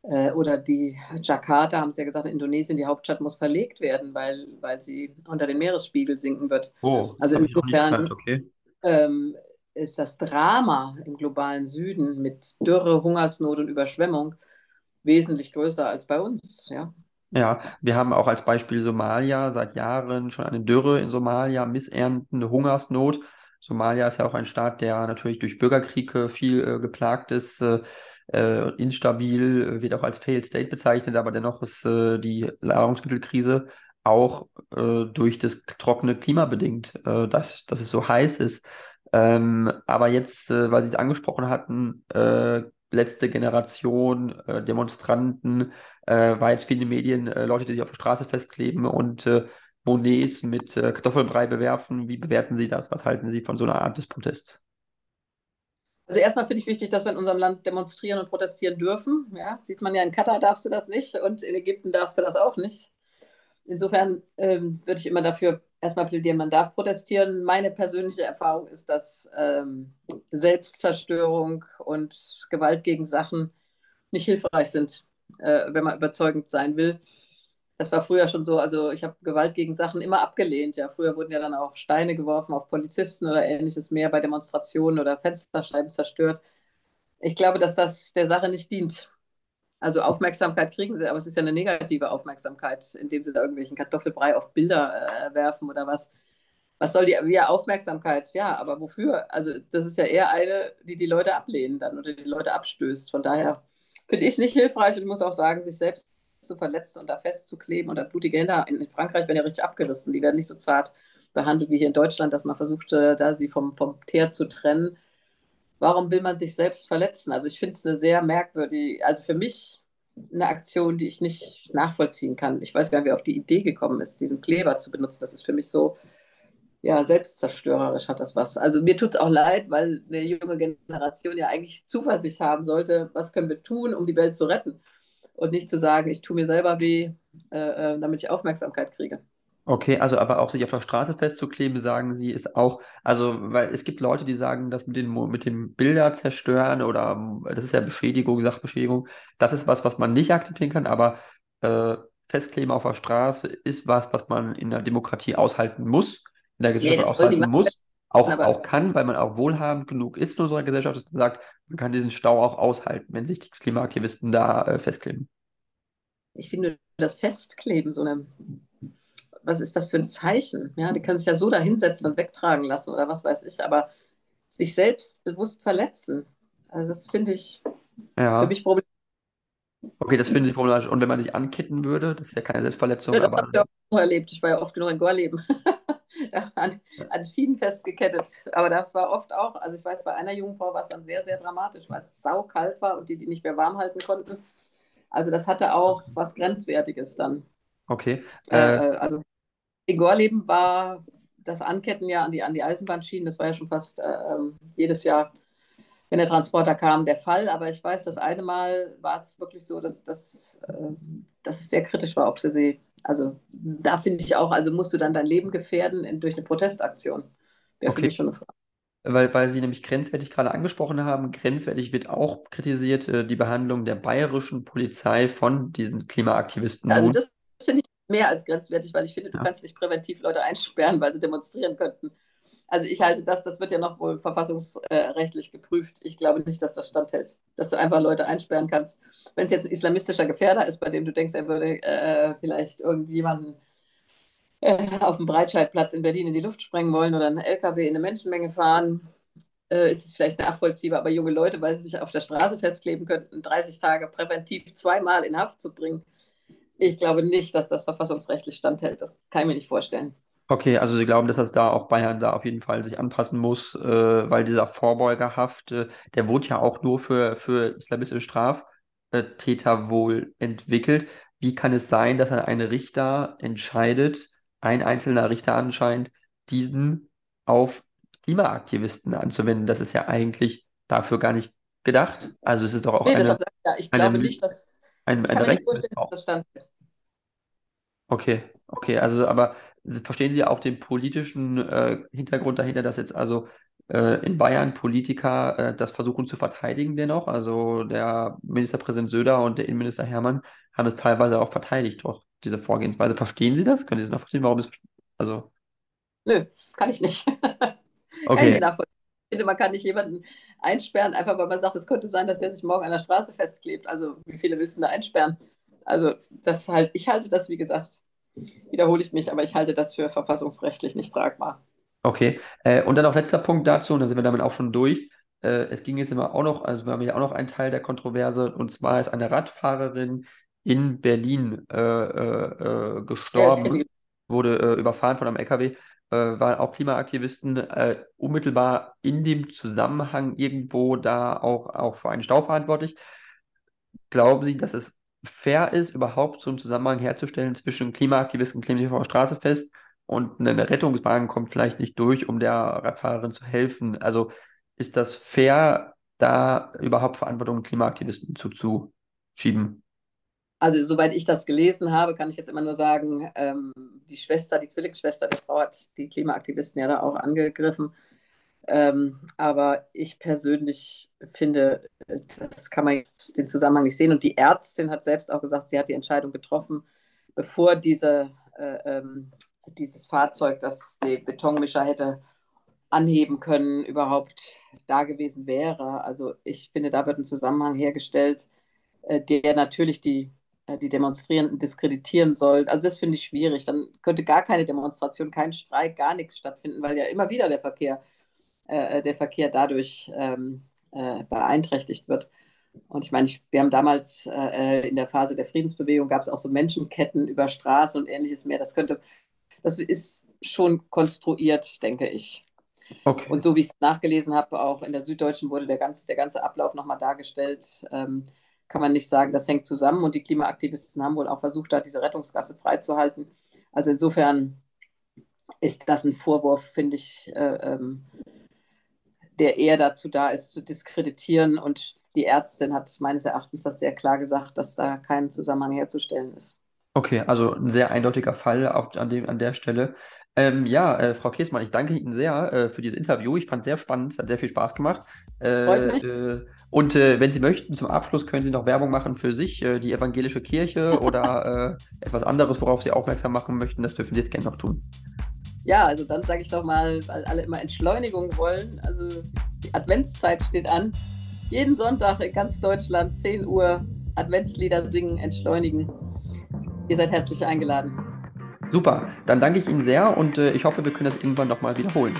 Äh, oder die Jakarta, haben sie ja gesagt, in Indonesien, die Hauptstadt muss verlegt werden, weil, weil sie unter den Meeresspiegel sinken wird. Oh, also insofern okay. ähm, ist das Drama im globalen Süden mit Dürre, Hungersnot und Überschwemmung wesentlich größer als bei uns. Ja. Ja, wir haben auch als Beispiel Somalia seit Jahren schon eine Dürre in Somalia, Missernten, eine Hungersnot. Somalia ist ja auch ein Staat, der natürlich durch Bürgerkrieg äh, viel äh, geplagt ist, äh, äh instabil, wird auch als Failed State bezeichnet, aber dennoch ist äh, die Nahrungsmittelkrise auch äh, durch das trockene Klima bedingt, dass, dass es so heiß ist. Ähm, aber jetzt, weil Sie es angesprochen hatten, letzte Generation Demonstranten, war jetzt viele Medien, Leute, die sich auf der Straße festkleben und Monets mit äh, Kartoffelbrei bewerfen. Wie bewerten Sie das? Was halten Sie von so einer Art des Protests? Also erstmal finde ich wichtig, dass wir in unserem Land demonstrieren und protestieren dürfen. Ja, sieht man ja in Katar darfst du das nicht und in Ägypten darfst du das auch nicht. Insofern ähm, würde ich immer dafür erstmal plädieren, man darf protestieren. Meine persönliche Erfahrung ist, dass ähm, Selbstzerstörung und Gewalt gegen Sachen nicht hilfreich sind, äh, wenn man überzeugend sein will. Das war früher schon so, also ich habe Gewalt gegen Sachen immer abgelehnt. Ja, früher wurden ja dann auch Steine geworfen auf Polizisten oder ähnliches mehr bei Demonstrationen oder Fensterscheiben zerstört. Ich glaube, dass das der Sache nicht dient. Also Aufmerksamkeit kriegen sie, aber es ist ja eine negative Aufmerksamkeit, indem sie da irgendwelchen Kartoffelbrei auf Bilder äh, werfen oder was. Was soll die ja, Aufmerksamkeit? Ja, aber wofür? Also das ist ja eher eine, die die Leute ablehnen dann oder die Leute abstößt. Von daher finde ich es nicht hilfreich und muss auch sagen, sich selbst zu verletzen und da festzukleben. Und das blutige Hände in Frankreich werden ja richtig abgerissen. Die werden nicht so zart behandelt wie hier in Deutschland, dass man versuchte, da sie vom, vom Teer zu trennen. Warum will man sich selbst verletzen? Also ich finde es eine sehr merkwürdige, also für mich eine Aktion, die ich nicht nachvollziehen kann. Ich weiß gar nicht, wer auf die Idee gekommen ist, diesen Kleber zu benutzen. Das ist für mich so, ja, selbstzerstörerisch hat das was. Also mir tut es auch leid, weil eine junge Generation ja eigentlich Zuversicht haben sollte, was können wir tun, um die Welt zu retten und nicht zu sagen, ich tue mir selber weh, äh, äh, damit ich Aufmerksamkeit kriege. Okay, also aber auch sich auf der Straße festzukleben, sagen Sie, ist auch, also, weil es gibt Leute, die sagen, dass mit, den, mit dem Bilder zerstören oder das ist ja Beschädigung, Sachbeschädigung, das ist was, was man nicht akzeptieren kann, aber äh, Festkleben auf der Straße ist was, was man in der Demokratie aushalten muss, in der Gesellschaft nee, aushalten muss auch, auch kann, weil man auch wohlhabend genug ist in unserer Gesellschaft, dass man sagt, man kann diesen Stau auch aushalten, wenn sich die Klimaaktivisten da äh, festkleben. Ich finde das Festkleben so eine, was ist das für ein Zeichen? Ja, die können sich ja so da hinsetzen und wegtragen lassen oder was weiß ich, aber sich selbst bewusst verletzen, also das finde ich ja. für mich problematisch. Okay, das finden Sie problematisch. Und wenn man sich ankitten würde, das ist ja keine Selbstverletzung. Ja, das habe ich auch erlebt. Ich war ja oft genug in Gorleben. an, an Schienen festgekettet. Aber das war oft auch, also ich weiß, bei einer jungen Frau war es dann sehr, sehr dramatisch, weil es saukalt war und die die nicht mehr warm halten konnten. Also das hatte auch was Grenzwertiges dann. Okay. Äh, äh, also in Gorleben war das Anketten ja an die, an die Eisenbahnschienen, das war ja schon fast äh, ähm, jedes Jahr, wenn der Transporter kam, der Fall. Aber ich weiß, das eine Mal war es wirklich so, dass, dass, äh, dass es sehr kritisch war, ob sie sie also da finde ich auch, also musst du dann dein Leben gefährden in, durch eine Protestaktion. Wäre okay. für mich schon eine Frage. Weil, weil Sie nämlich grenzwertig gerade angesprochen haben, grenzwertig wird auch kritisiert äh, die Behandlung der bayerischen Polizei von diesen Klimaaktivisten. Also das finde ich mehr als grenzwertig, weil ich finde, du ja. kannst nicht präventiv Leute einsperren, weil sie demonstrieren könnten. Also ich halte das, das wird ja noch wohl verfassungsrechtlich geprüft. Ich glaube nicht, dass das standhält, dass du einfach Leute einsperren kannst. Wenn es jetzt ein islamistischer Gefährder ist, bei dem du denkst, er würde äh, vielleicht irgendjemanden äh, auf dem Breitscheidplatz in Berlin in die Luft sprengen wollen oder einen LKW in eine Menschenmenge fahren, äh, ist es vielleicht nachvollziehbar. Aber junge Leute, weil sie sich auf der Straße festkleben könnten, 30 Tage präventiv zweimal in Haft zu bringen, ich glaube nicht, dass das verfassungsrechtlich standhält. Das kann ich mir nicht vorstellen. Okay, also Sie glauben, dass das da auch Bayern da auf jeden Fall sich anpassen muss, äh, weil dieser Vorbeugerhaft, äh, der wurde ja auch nur für, für islamistische Straftäter wohl entwickelt. Wie kann es sein, dass ein Richter entscheidet, ein einzelner Richter anscheinend, diesen auf Klimaaktivisten anzuwenden? Das ist ja eigentlich dafür gar nicht gedacht. Also es ist doch auch nee, eine, deshalb, ja, ich glaube nicht, dass ein, ich kann mir nicht vorstellen, dass das standhält. Okay, okay, also aber verstehen Sie auch den politischen äh, Hintergrund dahinter, dass jetzt also äh, in Bayern Politiker äh, das versuchen zu verteidigen dennoch? Also der Ministerpräsident Söder und der Innenminister Hermann haben es teilweise auch verteidigt, doch diese Vorgehensweise. Verstehen Sie das? Können Sie das nachvollziehen, warum es also Nö, kann ich nicht. okay. Ich finde, man kann nicht jemanden einsperren, einfach weil man sagt, es könnte sein, dass der sich morgen an der Straße festklebt. Also wie viele willst du da einsperren? Also das halt, ich halte das, wie gesagt, wiederhole ich mich, aber ich halte das für verfassungsrechtlich nicht tragbar. Okay, äh, und dann noch letzter Punkt dazu, und dann sind wir damit auch schon durch. Äh, es ging jetzt immer auch noch, also wir haben ja auch noch einen Teil der Kontroverse, und zwar ist eine Radfahrerin in Berlin äh, äh, äh Ja, gestorben, die. wurde äh, überfahren von einem LKW, waren auch Klimaaktivisten unmittelbar in dem Zusammenhang irgendwo da auch, auch für einen Stau verantwortlich. Glauben Sie, dass es fair ist, überhaupt so einen Zusammenhang herzustellen zwischen Klimaaktivisten der Straße fest und eine Rettungswagen kommt vielleicht nicht durch, um der Radfahrerin zu helfen? Also ist das fair, da überhaupt Verantwortung Klimaaktivisten zuzuschieben? Also, soweit ich das gelesen habe, kann ich jetzt immer nur sagen, ähm, die Schwester, die Zwillingsschwester der Frau hat die Klimaaktivisten ja da auch angegriffen. Ähm, aber ich persönlich finde, das kann man jetzt den Zusammenhang nicht sehen. Und die Ärztin hat selbst auch gesagt, sie hat die Entscheidung getroffen, bevor diese, äh, ähm, dieses Fahrzeug, das den Betonmischer hätte anheben können, überhaupt da gewesen wäre. Also ich finde, da wird ein Zusammenhang hergestellt, äh, der natürlich die, äh, die Demonstrierenden diskreditieren soll. Also das finde ich schwierig. Dann könnte gar keine Demonstration, kein Streik, gar nichts stattfinden, weil ja immer wieder der Verkehr äh, der Verkehr dadurch ähm, äh, beeinträchtigt wird. Und ich meine, ich, wir haben damals äh, in der Phase der Friedensbewegung gab es auch so Menschenketten über Straßen und ähnliches mehr. Das könnte, das ist schon konstruiert, denke ich. Okay. Und so wie ich es nachgelesen habe, auch in der Süddeutschen wurde der ganze, der ganze Ablauf nochmal dargestellt. Ähm, kann man nicht sagen, das hängt zusammen. Und die Klimaaktivisten haben wohl auch versucht, da diese Rettungsgasse freizuhalten. Also insofern ist das ein Vorwurf, finde ich, äh, ähm, der eher dazu da ist, zu diskreditieren. Und die Ärztin hat meines Erachtens das sehr klar gesagt, dass da kein Zusammenhang herzustellen ist. Okay, also ein sehr eindeutiger Fall auf, an dem, an der Stelle. Ähm, ja, äh, Frau Käßmann, ich danke Ihnen sehr äh, für dieses Interview. Ich fand es sehr spannend, es hat sehr viel Spaß gemacht. Freut Äh, mich. äh, und äh, wenn Sie möchten, zum Abschluss können Sie noch Werbung machen für sich, äh, die evangelische Kirche oder etwas anderes, worauf Sie aufmerksam machen möchten. Das dürfen Sie jetzt gerne noch tun. Ja, also dann sage ich doch mal, weil alle immer Entschleunigung wollen. Also die Adventszeit steht an. Jeden Sonntag in ganz Deutschland 10 Uhr Adventslieder singen, entschleunigen. Ihr seid herzlich eingeladen. Super, dann danke ich Ihnen sehr und äh, ich hoffe, wir können das irgendwann nochmal wiederholen.